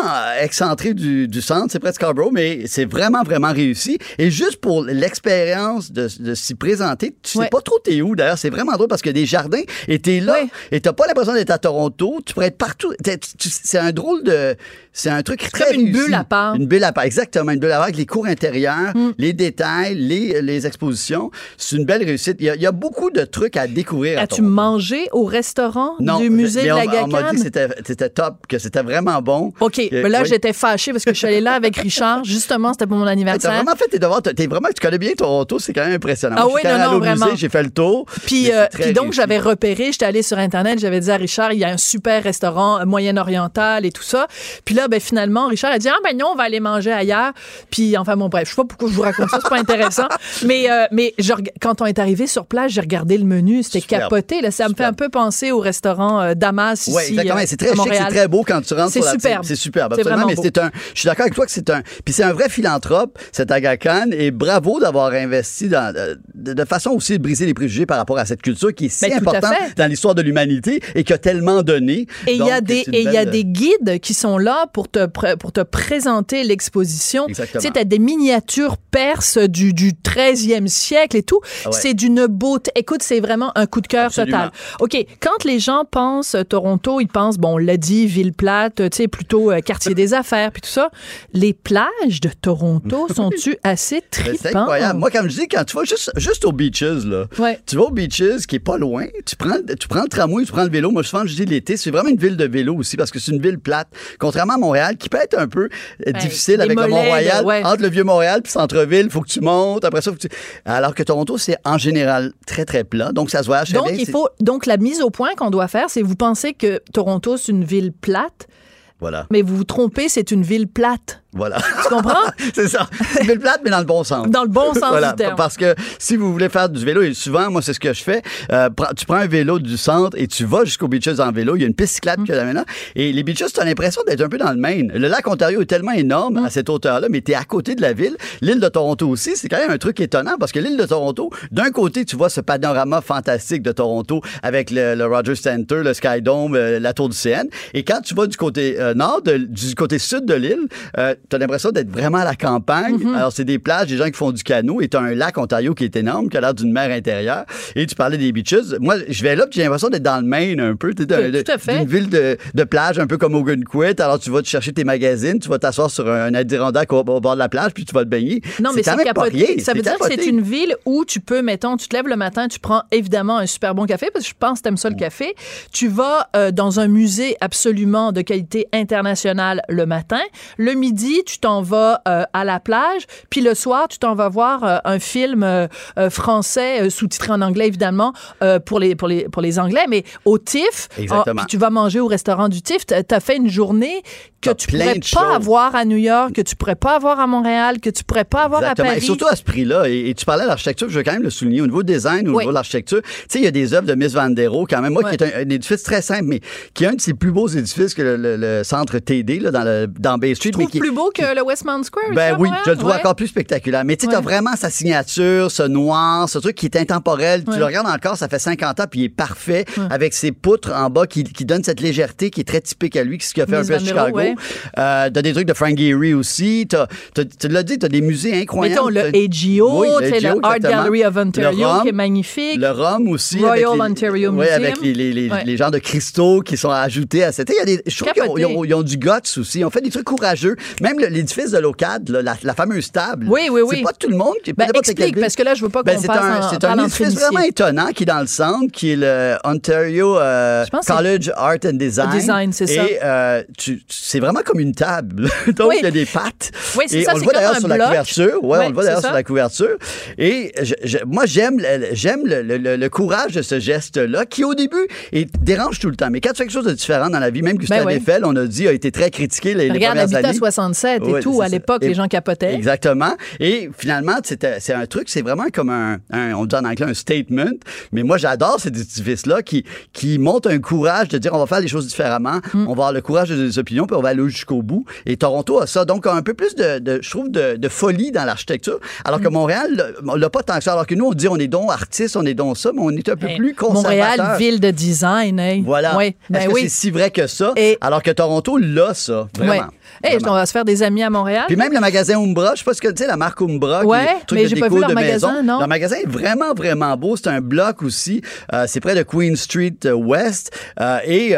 D: excentré du, du centre, c'est presque Scarborough, mais c'est vraiment, vraiment réussi. Et juste pour l'expérience de, de s'y présenter, tu sais pas trop t'es où. D'ailleurs, c'est vraiment drôle parce que des jardins, et t'es là, et t'as pas l'impression d'être à Toronto, tu pourrais être partout. C'est un drôle de... C'est un truc très
A: comme une bulle à part.
D: Une bulle à part, exactement. Une bulle à part avec les cours intérieurs, mm. les détails, les, les expositions. C'est une belle réussite. Il y, a, il y, a, beaucoup de trucs à découvrir.
A: As-tu mangé au restaurant du musée de la GACAN?
D: On m'a dit que c'était top, que c'était vraiment bon.
A: OK. mais là, j'étais fâchée parce que je suis allée là avec Richard. Justement, c'était pour mon anniversaire.
D: T'as vraiment fait tes devoirs. T'es vraiment, tu connais bien Toronto. C'est quand même impressionnant.
A: Ah oui, non, non, vraiment.
D: J'ai fait le tour.
A: Puis, euh, puis donc, j'avais repéré, j'étais allée sur Internet, j'avais dit à Richard, il y a un super restaurant moyen-oriental et tout ça. Puis là, ben, finalement, Richard a dit, ah ben non, on va aller manger ailleurs. Puis enfin, bon, bref, je sais pas pourquoi je vous raconte ça, c'est pas intéressant. mais euh, mais quand on est arrivé sur place, j'ai regardé le menu, c'était capoté. Là, ça me fait un peu penser au restaurant euh, Damas ici. Oui,
D: exactement. c'est très chic, c'est très beau quand tu rentres.
A: C'est superbe.
D: C'est superbe, absolument. Mais c'est un. Je suis d'accord avec toi que c'est un. Puis c'est un vrai philanthrope, cet Aga Khan, et bravo d'avoir investi dans, de, façon aussi de briser les préjugés par rapport à cette culture qui est si ben, importante dans l'histoire de l'humanité et qui a tellement donné.
A: Et il y a des et il y a des guides qui sont là pour te pour te présenter l'exposition. Tu sais, as des miniatures perses du, du 13e siècle et tout. Ah c'est d'une beauté. Écoute, c'est vraiment un coup de cœur total. OK, quand les gens pensent Toronto, ils pensent, bon, on l'a dit, ville plate, tu sais, plutôt euh, quartier des affaires, puis tout ça. Les plages de Toronto sont-tu assez tripantes? C'est incroyable.
D: Moi, comme je dis, quand tu vas juste, juste aux beaches, là, tu vas aux beaches, qui est pas loin, tu prends, tu prends le tramway, tu prends le vélo. Moi, souvent, je dis l'été, c'est vraiment une ville de vélo aussi, parce que c'est une ville plate. Contrairement à Montréal, qui peut être un peu euh, difficile avec le Mont-Royal. Entre le Vieux-Montréal puis Centre-Ville, il faut que tu montes. Après ça, faut que tu... Alors que Toronto, c'est en général très, très plat. Donc, ça se voit
A: Donc, il faut... Donc, la mise au point qu'on doit faire, c'est vous pensez que Toronto, c'est une ville plate?
D: Voilà.
A: Mais vous vous trompez, c'est une ville plate.
D: Voilà.
A: Tu comprends?
D: c'est ça. C'est une ville plate, mais dans le bon sens.
A: Dans le bon sens du terme.
D: Parce que si vous voulez faire du vélo, et souvent, moi, c'est ce que je fais, euh, tu prends un vélo du centre et tu vas jusqu'aux beaches en vélo. Il y a une piste cyclable qui est là Et les beaches, tu as l'impression d'être un peu dans le Maine. Le lac Ontario est tellement énorme à cette hauteur-là, mais tu es à côté de la ville. L'île de Toronto aussi, c'est quand même un truc étonnant parce que l'île de Toronto, d'un côté, tu vois ce panorama fantastique de Toronto avec le, Rogers Center, le Sky Dome, euh, la tour du CN. Et quand tu vas du côté euh, nord, du côté sud de l'île, tu as l'impression d'être vraiment à la campagne. Mhm. Alors, c'est des plages, des gens qui font du canot, et tu as un lac Ontario qui est énorme, qui a l'air d'une mer intérieure. Et tu parlais des beaches. Moi, je vais là, puis j'ai l'impression d'être dans le Maine un peu. Tu
A: Tout à fait.
D: Une ville de, de, plage, un peu comme Ogunquit. Alors, tu vas te chercher tes magazines, tu vas t'asseoir sur un Adirondack au, bord de la plage, puis tu vas te baigner.
A: Non, mais c'est capoté. Ça veut dire que c'est une ville où tu peux, mettons, tu te lèves le matin, tu prends évidemment un super bon café, parce que je pense que tu aimes ça le café. Tu vas euh, dans un musée absolument de qualité internationale le matin. Le midi, tu t'en vas euh, à la plage. Puis le soir, tu t'en vas voir euh, un film euh, français sous-titré en anglais évidemment pour les pour les pour les anglais, mais au TIFF.
D: Exactement.
A: puis tu vas manger au restaurant du TIFF. Tu as fait une journée que tu pourrais pas avoir à New York, que tu pourrais pas avoir à Montréal, que tu pourrais pas avoir à Paris.
D: Et surtout à ce prix-là. Et, tu parlais de l'architecture, je veux quand même le souligner au niveau design, au niveau de l'architecture. Tu sais, il y a des œuvres de Miss Van der Rohe quand même, moi qui est un, édifice très simple, mais qui est un de ses plus beaux édifices que le, centre TD là, dans le dans Bay Street.
A: Plus beau que le Westmount Square
D: ben oui, je le trouve encore plus spectaculaire. Mais tu sais, as vraiment sa signature, ce noir, ce truc qui est intemporel. Tu le regardes encore, ça fait 50 ans, puis il est parfait, avec ses poutres en bas qui, qui donnent cette légèreté qui est très typique à lui, ce qu'il a fait un peu à Chicago. Euh, t'as des trucs de Frank Gehry aussi. tu l'as dit, t'as des musées incroyables.
A: Mettons le AGO, le Art Gallery of Ontario, qui est magnifique.
D: Le Rhum aussi.
A: Royal Ontario Museum. Oui,
D: avec les, les, les, les, genres de cristaux qui sont ajoutés à cette. Il y a des, je trouve qu'ils ont, ils ont, du guts aussi. Ils ont fait des trucs courageux. Même même l'édifice de l'OCAD, la, la, fameuse table.
A: Oui, oui, oui.
D: C'est pas tout le monde qui
A: ben, explique, parce que là, je veux pas ben, qu'on ben,
D: C'est un, c'est un édifice vraiment étonnant qui est dans le centre, qui est le euh, Ontario euh, College Art and Design.
A: Design, c'est ça.
D: Euh, Et c'est vraiment comme une table. Donc, oui. il y a des pattes.
A: Oui, c'est
D: ça.
A: On
D: le voit
A: d'ailleurs
D: sur la couverture. Oui, on le voit d'ailleurs sur la couverture. Et moi, j'aime, le, courage de ce geste-là, qui au début est, dérange tout le temps. Mais quand tu fais quelque chose de différent dans la vie, même Gustave ben Eiffel, on a dit, a été très critiqué les,
A: Regarde, les
D: premières années
A: et tout. À l'époque, les gens capotaient.
D: Exactement. Et finalement, c'est un truc, c'est vraiment comme un, un, on dit en anglais, un statement. Mais moi, j'adore ces activistes-là qui, qui montrent un courage de dire on va faire les choses différemment, mm. on va avoir le courage de des opinions, puis on va aller jusqu'au bout. Et Toronto a ça. Donc, un peu plus de, je trouve, de, folie dans l'architecture. Alors que mm. Montréal, on l'a pas tant que ça. Alors que nous, on dit on est donc artiste, on est donc ça, mais on est un peu hey. plus conservateur.
A: Montréal, ville de design. Hey.
D: Voilà. Oui. Est-ce ben oui. c'est si vrai que ça? Et... Alors que Toronto, l'a ça, vraiment. Oui.
A: Hey, vraiment. On va se faire amis à Montréal.
D: Puis même le magasin Umbra, je sais pas ce que tu sais, la marque Umbra,
A: ouais, qui est mais j'ai pas vu leur magasin, non.
D: Le magasin est vraiment, vraiment beau. C'est un bloc aussi. Euh, c'est près de Queen Street euh, West. Euh, et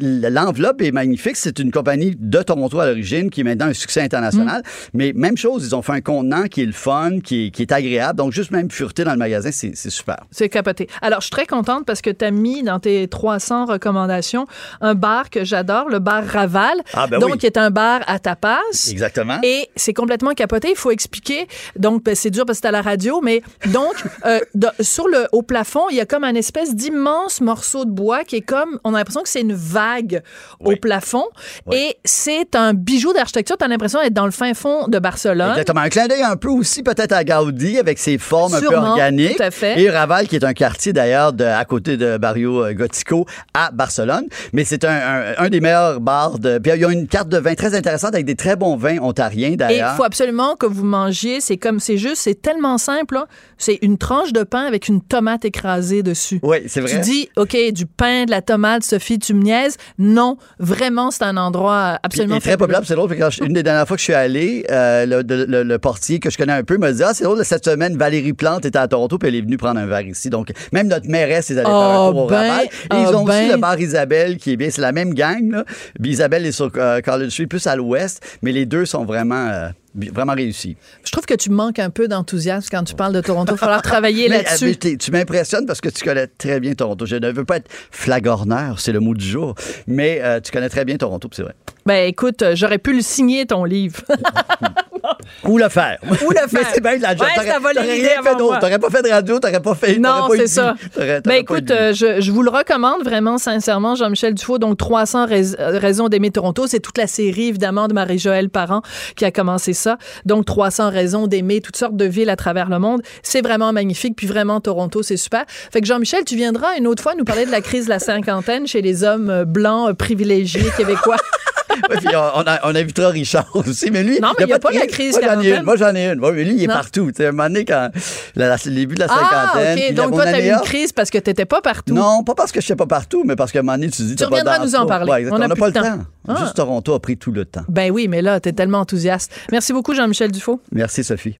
D: l'enveloppe est magnifique. C'est une compagnie de Toronto à l'origine qui est maintenant un succès international. Mm. Mais même chose, ils ont fait un contenant qui est le fun, qui est, agréable. Donc, juste même fureté dans le magasin, c'est super.
A: C'est capoté. Alors, je suis très contente parce que tu as mis dans tes 300 recommandations un bar que j'adore, le bar Raval. Ah, ben donc, qui est un bar à tapas.
D: Exactement.
A: Et c'est complètement capoté. Il faut expliquer. Donc, ben, c'est dur parce que c'est à la radio, mais donc, euh, sur le au plafond, il y a comme un espèce d'immense morceau de bois qui est comme, on a l'impression que c'est une vague au plafond. Et c'est un bijou d'architecture. Tu as l'impression d'être dans le fin fond de Barcelone.
D: Exactement. Un clin d'œil un peu aussi peut-être à Gaudi avec ses formes un peu organiques.
A: Tout à fait.
D: Et Raval, qui est un quartier d'ailleurs à côté de Barrio euh, Gotico à Barcelone. Mais c'est un, un, des meilleurs bars de. Puis il y a une carte de vin très intéressante avec des très bons vins ontariens d'ailleurs.
A: Et il faut absolument que vous mangiez. C'est comme, c'est juste, c'est tellement simple. C'est une tranche de pain avec une tomate écrasée dessus.
D: Oui, c'est vrai.
A: Tu dis, OK, du pain, de la tomate, Sophie, tu me niaises. Non, vraiment, c'est un endroit absolument.
D: Il est très populaire. C'est drôle. Une des dernières fois que je suis allé, euh, le, portier que je connais un peu m'a dit, ah, c'est drôle, cette semaine, Valérie Plante était à Toronto puis elle est venue prendre un verre ici. Donc, même notre mairesse est allée faire un oh, tour au ben, Et ils oh, ont aussi ben. le bar Isabelle qui est bien. C'est la même gang. Là. Isabelle est sur euh, College Street, plus à l'ouest, mais les deux sont vraiment. Euh, vraiment réussi.
A: Je trouve que tu manques un peu d'enthousiasme quand tu parles de Toronto. Il va falloir travailler là-dessus.
D: Tu m'impressionnes parce que tu connais très bien Toronto. Je ne veux pas être flagorneur, c'est le mot du jour, mais euh, tu connais très bien Toronto, c'est vrai.
A: Ben écoute, euh, j'aurais pu le signer ton livre.
D: Ou le faire.
A: Ou le faire.
D: Mais c'est bien de la job. Ouais, t'aurais rien fait d'autre. T'aurais pas fait de radio, t'aurais pas fait.
A: Non, c'est ça. Ben écoute, euh, je, je, vous le recommande vraiment sincèrement, Jean-Michel Dufault. Donc 300 raisons d'aimer Toronto, c'est toute la série évidemment de Marie-Joëlle Parent qui a commencé ça. Donc 300 raisons d'aimer toutes sortes de villes à travers le monde. C'est vraiment magnifique. Puis vraiment Toronto, c'est super. Fait que Jean-Michel, tu viendras une autre fois nous parler de la crise de la cinquantaine chez les hommes euh, blancs privilégiés québécois.
D: puis on, a, on invitera Richard aussi, mais lui.
A: Non, mais il n'y a, pas, de crise
D: moi, j'en ai une. Moi, j'en ai une. mais lui, il est partout. Tu sais, un moment donné, quand le début de la ah, cinquantaine.
A: OK. Donc, toi, t'as eu une crise parce que tu n'étais pas partout.
D: Non, pas parce que je n'étais pas partout, mais parce qu'à un moment donné, tu dis.
A: Tu reviendras nous en parler.
D: on n'a pas le temps. Ah. Juste Toronto a pris tout le temps.
A: Ben oui, mais là, tu es tellement enthousiaste. Merci beaucoup, Jean-Michel Dufault.
D: Merci, Sophie.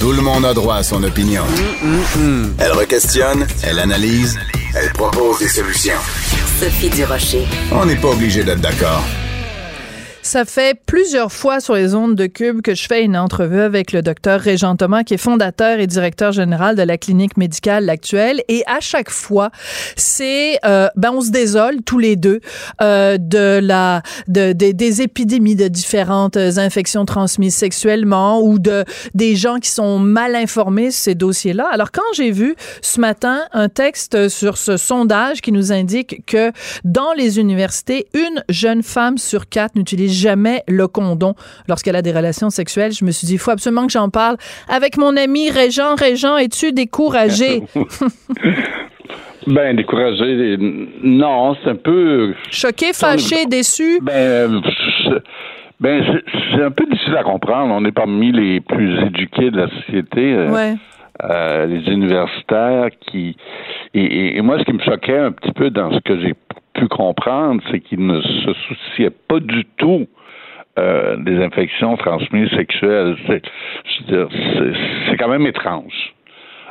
B: Tout le monde a droit à son opinion. Mm, mm, mm. Elle requestionne, elle analyse, elle propose des solutions.
E: Sophie Durocher.
B: On n'est pas obligé d'être d'accord.
A: Ça fait plusieurs fois sur les ondes de Cube que je fais une entrevue avec le docteur Régent Thomas, qui est fondateur et directeur général de la clinique médicale actuelle. Et à chaque fois, c'est, euh, ben, on se désole tous les deux euh, de la, de, des épidémies de différentes infections transmises sexuellement ou de des gens qui sont mal informés sur ces dossiers-là. Alors quand j'ai vu ce matin un texte sur ce sondage qui nous indique que dans les universités, une jeune femme sur quatre n'utilise jamais le condom lorsqu'elle a des relations sexuelles. Je me suis dit, il faut absolument que j'en parle avec mon ami Régent. Régent, es-tu découragé?
F: Ben, découragé, non, c'est un peu...
A: Choqué, fâché, déçu?
F: Ben, ben c'est un peu difficile à comprendre. On est parmi les plus éduqués de la société.
A: Euh, ouais.
F: Euh, les universitaires qui... Et, et, moi, ce qui me choquait un petit peu dans ce que j'ai pu comprendre, c'est qu'ils ne se souciaient pas du tout euh, des infections transmises sexuelles. C'est quand même étrange.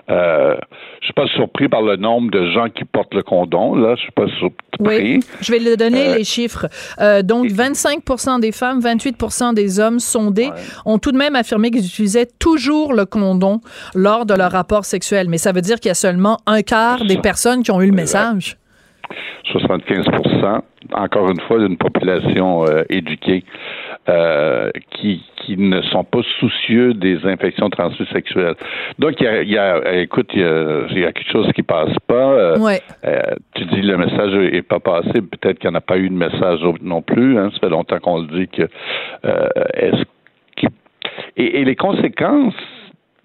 F: Euh, je suis pas surpris par le nombre de gens qui portent le condom. Là, je suis pas surpris.
A: Oui, je vais le donner euh, les chiffres. Euh, donc, 25% des femmes, 28% des hommes sondés ont tout de même affirmé qu'ils utilisaient toujours le condom lors de leur rapport sexuel. Mais ça veut dire qu'il y a seulement un quart des personnes qui ont eu le message.
F: 75 encore une fois, d'une population euh, éduquée. euh, qui, qui ne sont pas soucieux des infections transmises sexuelles. Donc, il y a, il y a écoute, il y a, il y a, quelque chose qui passe pas. Euh,
A: ouais.
F: tu dis le message est pas passé. Peut-être qu'il n'y en a pas eu de message non plus. Hein. Ça fait longtemps qu'on le dit que est-ce et, et les conséquences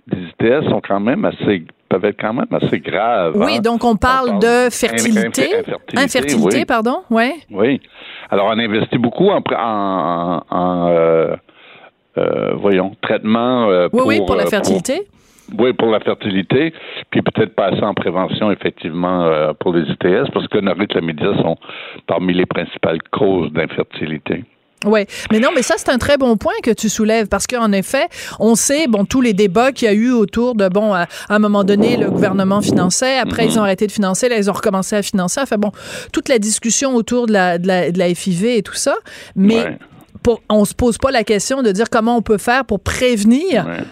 F: des ITS sont quand même assez peuvent être quand même assez graves.
A: Oui,
F: hein.
A: donc on parle, on parle de fertilité. Infertilité, infertilité
F: oui.
A: pardon, ouais.
F: Oui. Alors on investit beaucoup en, en, en euh, euh, voyons, traitement euh,
A: pour, oui, oui, pour la fertilité.
F: Pour, oui, pour la fertilité, puis peut-être passer en prévention effectivement euh, pour les ITS, parce que les médias sont parmi les principales causes d'infertilité.
A: Oui, mais non, mais ça c'est un très bon point que tu soulèves parce qu'en effet, on sait bon tous les débats qu'il y a eu autour de bon à, à, un moment donné le gouvernement finançait, après mm -hmm. ils ont arrêté de financer, là ils ont recommencé à financer, enfin bon toute la discussion autour de la de la, de la FIV et tout ça, mais ouais. pour, on se pose pas la question de dire comment on peut faire pour prévenir ouais.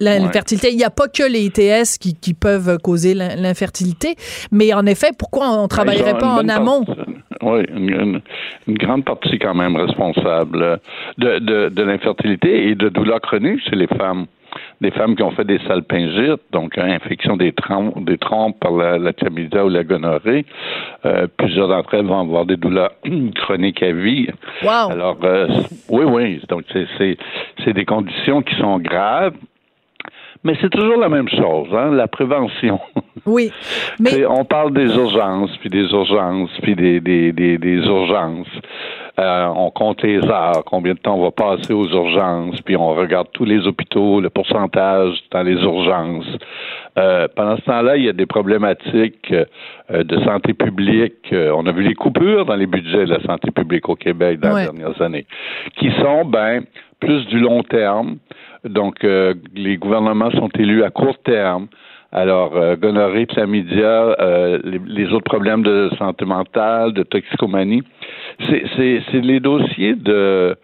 A: L'infertilité. Ouais. Il n'y a pas que les ITS qui, qui peuvent causer l'infertilité, mais en effet, pourquoi on ne travaillerait pas en amont?
F: Oui, une, une, une, grande partie quand même responsable de, de, de l'infertilité et de douleurs chroniques chez les femmes. Des femmes qui ont fait des salpingites, donc hein, infection des trompes, des trompes par la, la chlamydia ou la gonorrhée. Euh, plusieurs d'entre elles vont avoir des douleurs chroniques à vie.
A: Wow.
F: Alors, euh, oui, oui. Donc, c'est des conditions qui sont graves mais c'est toujours la même chose, hein, la prévention.
A: Oui. Mais...
F: on parle des urgences, puis des urgences, puis des, des, des, des urgences. Euh, on compte les heures, combien de temps on va passer aux urgences, puis on regarde tous les hôpitaux, le pourcentage dans les urgences. Euh, pendant ce temps-là, il y a des problématiques euh, de santé publique. on a vu les coupures dans les budgets de la santé publique au Québec dans ouais. les dernières années, qui sont, ben, plus du long terme. Donc, euh, les gouvernements sont élus à court terme. Alors, euh, gonorrhée, chlamydia, euh, les, les, autres problèmes de santé mentale, de toxicomanie, c'est les dossiers de...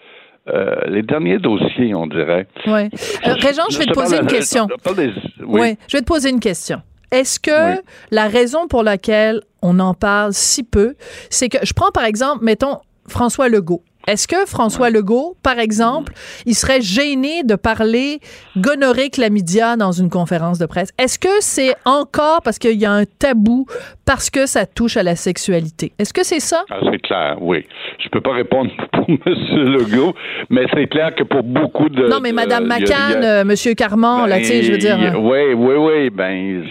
F: Euh, les derniers dossiers, on dirait.
A: Oui. Euh, Régent, je vais te poser une question. Oui. oui, je vais te poser une question. Est-ce que oui. la raison pour laquelle on en parle si peu, c'est que je prends par exemple, mettons, François Legault. Est-ce que François ouais. Legault, par exemple, il serait gêné de parler gonorrhée chlamydia dans une conférence de presse? Est-ce que c'est encore parce qu'il y a un tabou, parce que ça touche à la sexualité? Est-ce que c'est ça?
F: Ah, c'est clair, oui. Je peux pas répondre pour M. Legault, mais c'est clair que pour beaucoup de...
A: Non, mais Mme McCann, a... M. Carman, ben, là, tu sais, je veux dire...
F: Oui, oui, oui, ben...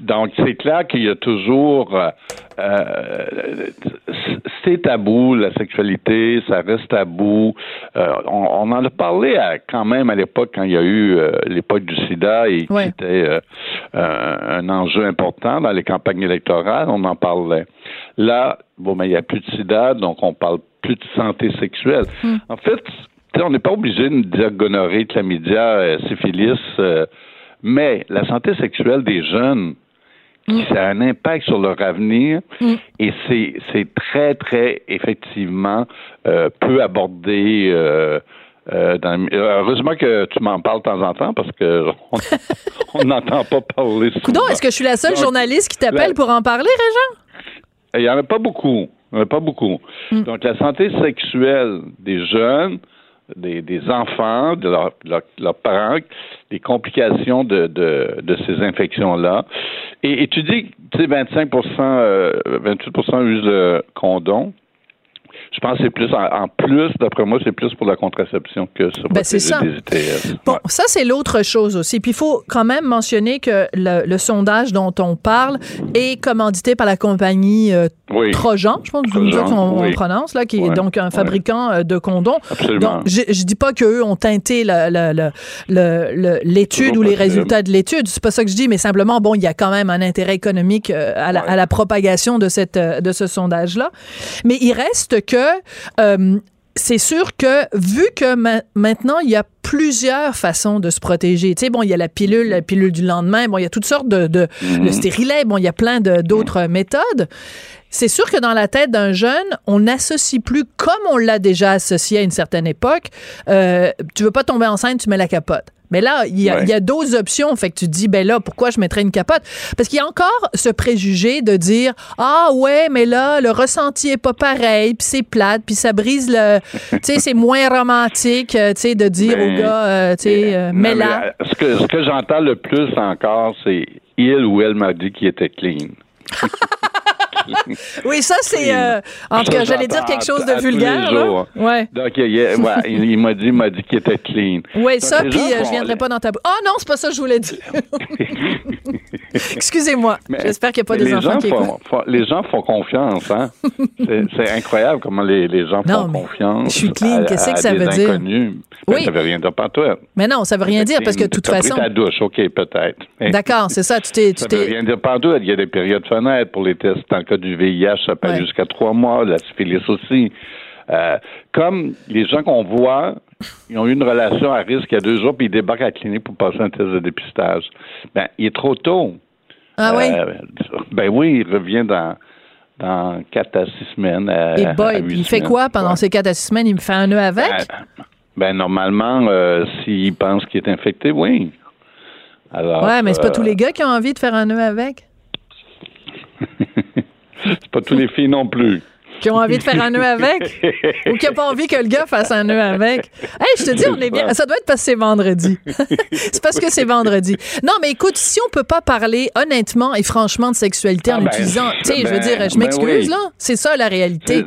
F: Donc, c'est clair qu'il y a toujours... Euh, euh, c'est tabou, la sexualité, ça reste tabou. Euh, on, on, en a parlé à, quand même à l'époque quand il y a eu euh, l'époque du sida et
A: ouais.
F: qui était un enjeu important dans les campagnes électorales, on en parlait. Là, bon, mais il n'y a plus de sida, donc on parle plus de santé sexuelle.
A: Hmm.
F: Mm. En fait, on n'est pas obligé de dire gonorrhée, chlamydia, syphilis, mais la santé sexuelle des jeunes, Mm. ça a un impact sur leur avenir mm. et c'est très très effectivement euh, peu abordé euh, euh, dans, heureusement que tu m'en parles de temps en temps parce que on n'entend pas parler
A: Coudon, est-ce que je suis la seule Donc, journaliste qui t'appelle pour en parler, Régent?
F: Il n'y en a pas beaucoup. Il n'y en a pas beaucoup. Mm. Donc, la santé sexuelle des jeunes, des, des, enfants, de leurs leur, leur parents, les complications de, de, de ces infections-là. Et, et, tu dis, tu sais, 25% euh, 28% usent le condom. Je pense que c'est plus, en, en plus, d'après moi, c'est plus pour la contraception que sur
A: ben c'est ça.
F: des ITS.
A: Bon, ouais. ça, c'est l'autre chose aussi. Puis il faut quand même mentionner que le, le, sondage dont on parle est commandité par la compagnie euh, oui. Trojan, je pense que c'est comme on, oui. on, prononce, là, qui ouais. est donc un fabricant ouais. de condoms.
F: Absolument.
A: Donc, je, je dis pas qu'eux ont teinté l'étude ou les résultats de l'étude. C'est pas ça que je dis, mais simplement, bon, il y a quand même un intérêt économique euh, à la, à la propagation de, cette, euh, de ce sondage-là. Mais il reste que euh, c'est sûr que vu que ma maintenant il y a plusieurs façons de se protéger. Tu sais, bon, il y a la pilule, la pilule du lendemain, bon, il y a toutes sortes de, de mmh. le stérilet, bon, il y a plein d'autres mmh. méthodes. C'est sûr que dans la tête d'un jeune, on n'associe plus comme on l'a déjà associé à une certaine époque. Euh, tu veux pas tomber enceinte, tu mets la capote. Mais là, il y a, d'autres options. Fait que tu te dis, ben là, pourquoi je mettrais une capote? Parce qu'il y a encore ce préjugé de dire, ah ouais, mais là, le ressenti est pas pareil, puis c'est plate, puis ça brise le... tu sais, c'est moins romantique, euh, tu sais, de dire au gars, euh, tu sais, euh, mais, là...
F: Ce que, ce que j'entends le plus encore, c'est il ou elle m'a dit qu'il était clean.
A: oui, ça, c'est. Euh, en tout cas, j'allais dire quelque chose de vulgaire. Là. Ouais.
F: Donc, il, m'a dit, m'a dit qu'il était clean.
A: Oui, ça, puis euh, je viendrai pas dans ta. Oh non, c'est pas ça que je voulais dire. Excusez-moi. J'espère qu'il n'y a pas des enfants qui
F: font, Les gens font confiance, hein. c'est incroyable comment les, les gens font confiance.
A: Je suis clean. Qu'est-ce que ça veut dire?
F: Ben, oui. Ça veut rien dire pas toi.
A: Mais non, ça veut rien dire parce que de toute façon.
F: Pris ta douche, ok, peut-être.
A: D'accord, c'est ça. Tu t'es.
F: Ça veut rien dire pas toi. Il y a des périodes fenêtres pour les tests. Dans le cas du VIH, ça peut aller jusqu'à trois mois. La syphilis aussi. Euh, comme les gens qu'on voit, ils ont eu une relation à risque il y a deux jours, puis ils débarquent à la clinique pour passer un test de dépistage. Ben, il est trop tôt.
A: Ah oui? Euh,
F: ben oui, il revient dans, dans quatre à six semaines.
A: Et boy, il fait quoi pendant ces quatre à six semaines? Il me fait un nœud avec?
F: Ben, ben normalement, euh, s'il pense qu'il est infecté, oui.
A: Alors, ouais, mais c'est pas tous les gars qui ont envie de faire un nœud avec?
F: c'est pas tous les filles non plus.
A: Qui ont envie de faire un nœud avec? ou qui n'ont pas envie que le gars fasse un nœud avec? Hey, je te dis, on est bien. Ça doit être parce que c'est vendredi. c'est parce que c'est vendredi. Non, mais écoute, si on peut pas parler honnêtement et franchement de sexualité en ah, ben, utilisant. Tu sais, je veux ben dire, je ben m'excuse, là. C'est ça la réalité.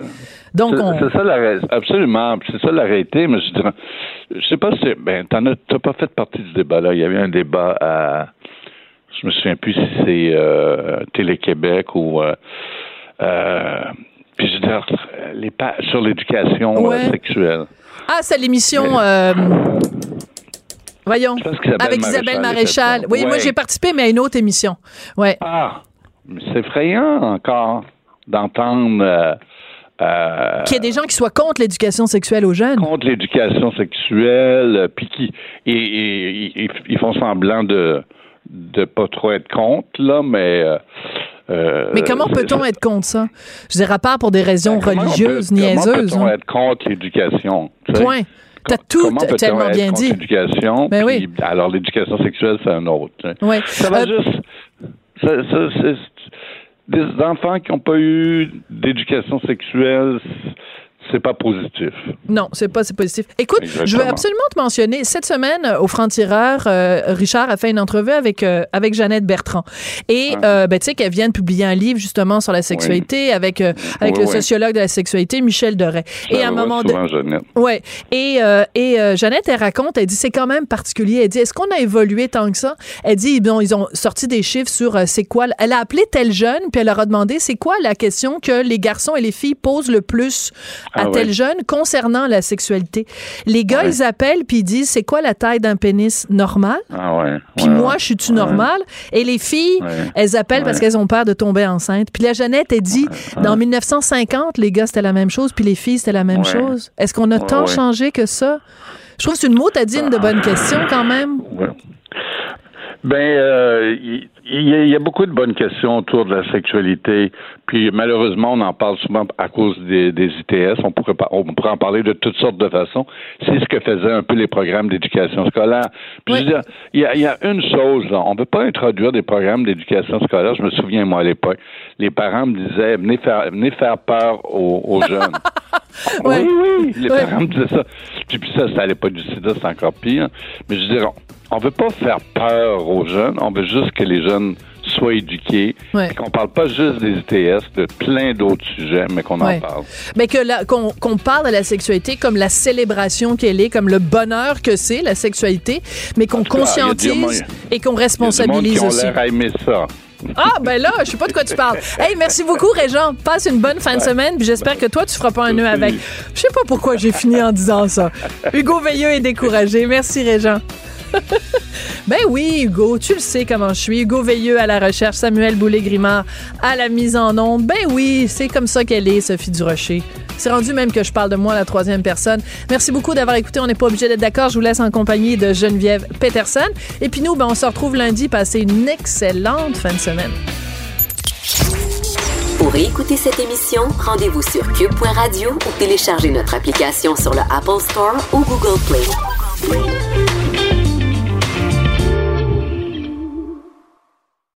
A: Donc, on...
F: C'est ça la absolument. C'est ça la réalité, mais je dirais. Je sais pas si. Ben, t'en as, pas fait partie du débat, là. Il y avait un débat à. Je me souviens plus si c'est euh, Télé-Québec ou. Euh, euh, puis je dire, les sur l'éducation euh, sexuelle.
A: Ah, c'est l'émission. Euh, voyons. Avec Isabelle Maréchal. Oui, moi j'ai participé, mais à une autre émission. Ouais.
F: Ah, c'est effrayant encore d'entendre.
A: Euh, Qu'il y ait des gens qui soient contre l'éducation sexuelle aux jeunes.
F: Contre l'éducation sexuelle, puis qui ils font semblant de de pas trop être contre là, mais
A: euh, mais comment peut-on être contre ça? Je dirais, à part pour des raisons ben, religieuses, niaiseuses.
F: Comment peut-on hein? être contre l'éducation?
A: Point. T'as tout tellement bien dit.
F: L'éducation, ben oui. alors l'éducation sexuelle, c'est un autre.
A: Oui.
F: Ça va euh, juste. Ça, ça, des enfants qui n'ont pas eu d'éducation sexuelle, c'est pas positif.
A: Non, c'est pas positif. Écoute, je veux absolument te mentionner cette semaine au franc-tireur, euh, Richard a fait une entrevue avec euh, avec Jeannette Bertrand et ah. euh, ben, tu sais qu'elle vient de publier un livre justement sur la sexualité avec avec le sociologue de la sexualité Michel Deray.
F: et à un moment de Jeannette.
A: Ouais. Et et Jeannette elle raconte, elle dit c'est quand même particulier. Elle dit est-ce qu'on a évolué tant que ça? Elle dit bon ils ont sorti des chiffres sur c'est quoi. Elle a appelé tel jeune puis elle leur a demandé c'est quoi la question que les garçons et les filles posent le plus à ah tel jeune concernant la sexualité. Les gars, ils appellent puis ils disent c'est quoi la taille d'un pénis normal?
F: Ah ouais.
A: Puis moi, je suis-tu normal Et les filles, elles appellent parce qu'elles ont peur de tomber enceinte. Puis la Jeannette, elle dit dans 1950, les gars, c'était la même chose, puis les filles, c'était la même chose. Est-ce qu'on a tant changé que ça? Je trouve que c'est une motadine de bonnes questions quand même.
F: Ben, euh, il y, a beaucoup de bonnes questions autour de la sexualité. Puis malheureusement, on en parle souvent à cause des, des ITS. On pourrait, on pourrait en parler de toutes sortes de façons. C'est ce que faisaient un peu les programmes d'éducation scolaire. Puis je veux dire, il y a, y a, une chose, là. on ne peut pas introduire des programmes d'éducation scolaire. Je me souviens, moi, à l'époque, les parents me disaient, venez faire, venez faire peur aux, aux jeunes. oui, oui, les parents me disaient ça. Puis, puis ça, ça n'allait pas du sida, c'est encore pire. Mais je dire, on veut pas faire peur aux jeunes, on veut juste que les jeunes soient éduqués, ouais. qu'on parle pas juste des ITS, de plein d'autres sujets, mais qu'on en parle.
A: Mais que qu'on parle de la sexualité comme la célébration qu'elle est, comme le bonheur que c'est la sexualité, mais qu'on conscientise et qu'on responsabilise aussi.
F: ça.
A: Ah, ben là, je sais pas de quoi tu parles. Hey, merci beaucoup, Régent. Passe une bonne fin de semaine, puis j'espère que toi, tu feras pas un nœud avec. Je sais pas pourquoi j'ai fini en disant ça. Hugo Veilleux est découragé. Merci, Régent. ben oui, Hugo, tu le sais comment je suis. Hugo Veilleux à la recherche, Samuel Boulay-Grimard à la mise en onde. Ben oui, c'est comme ça qu'elle est, Sophie Durocher. C'est rendu même que je parle de moi la troisième personne. Merci beaucoup d'avoir écouté. On n'est pas obligé d'être d'accord. Je vous laisse en compagnie de Geneviève Peterson. Et puis nous, ben, on se retrouve lundi. Passez une excellente fin de semaine.
E: Pour écouter cette émission, rendez-vous sur cube.radio ou téléchargez notre application sur le Apple Store ou Google Play.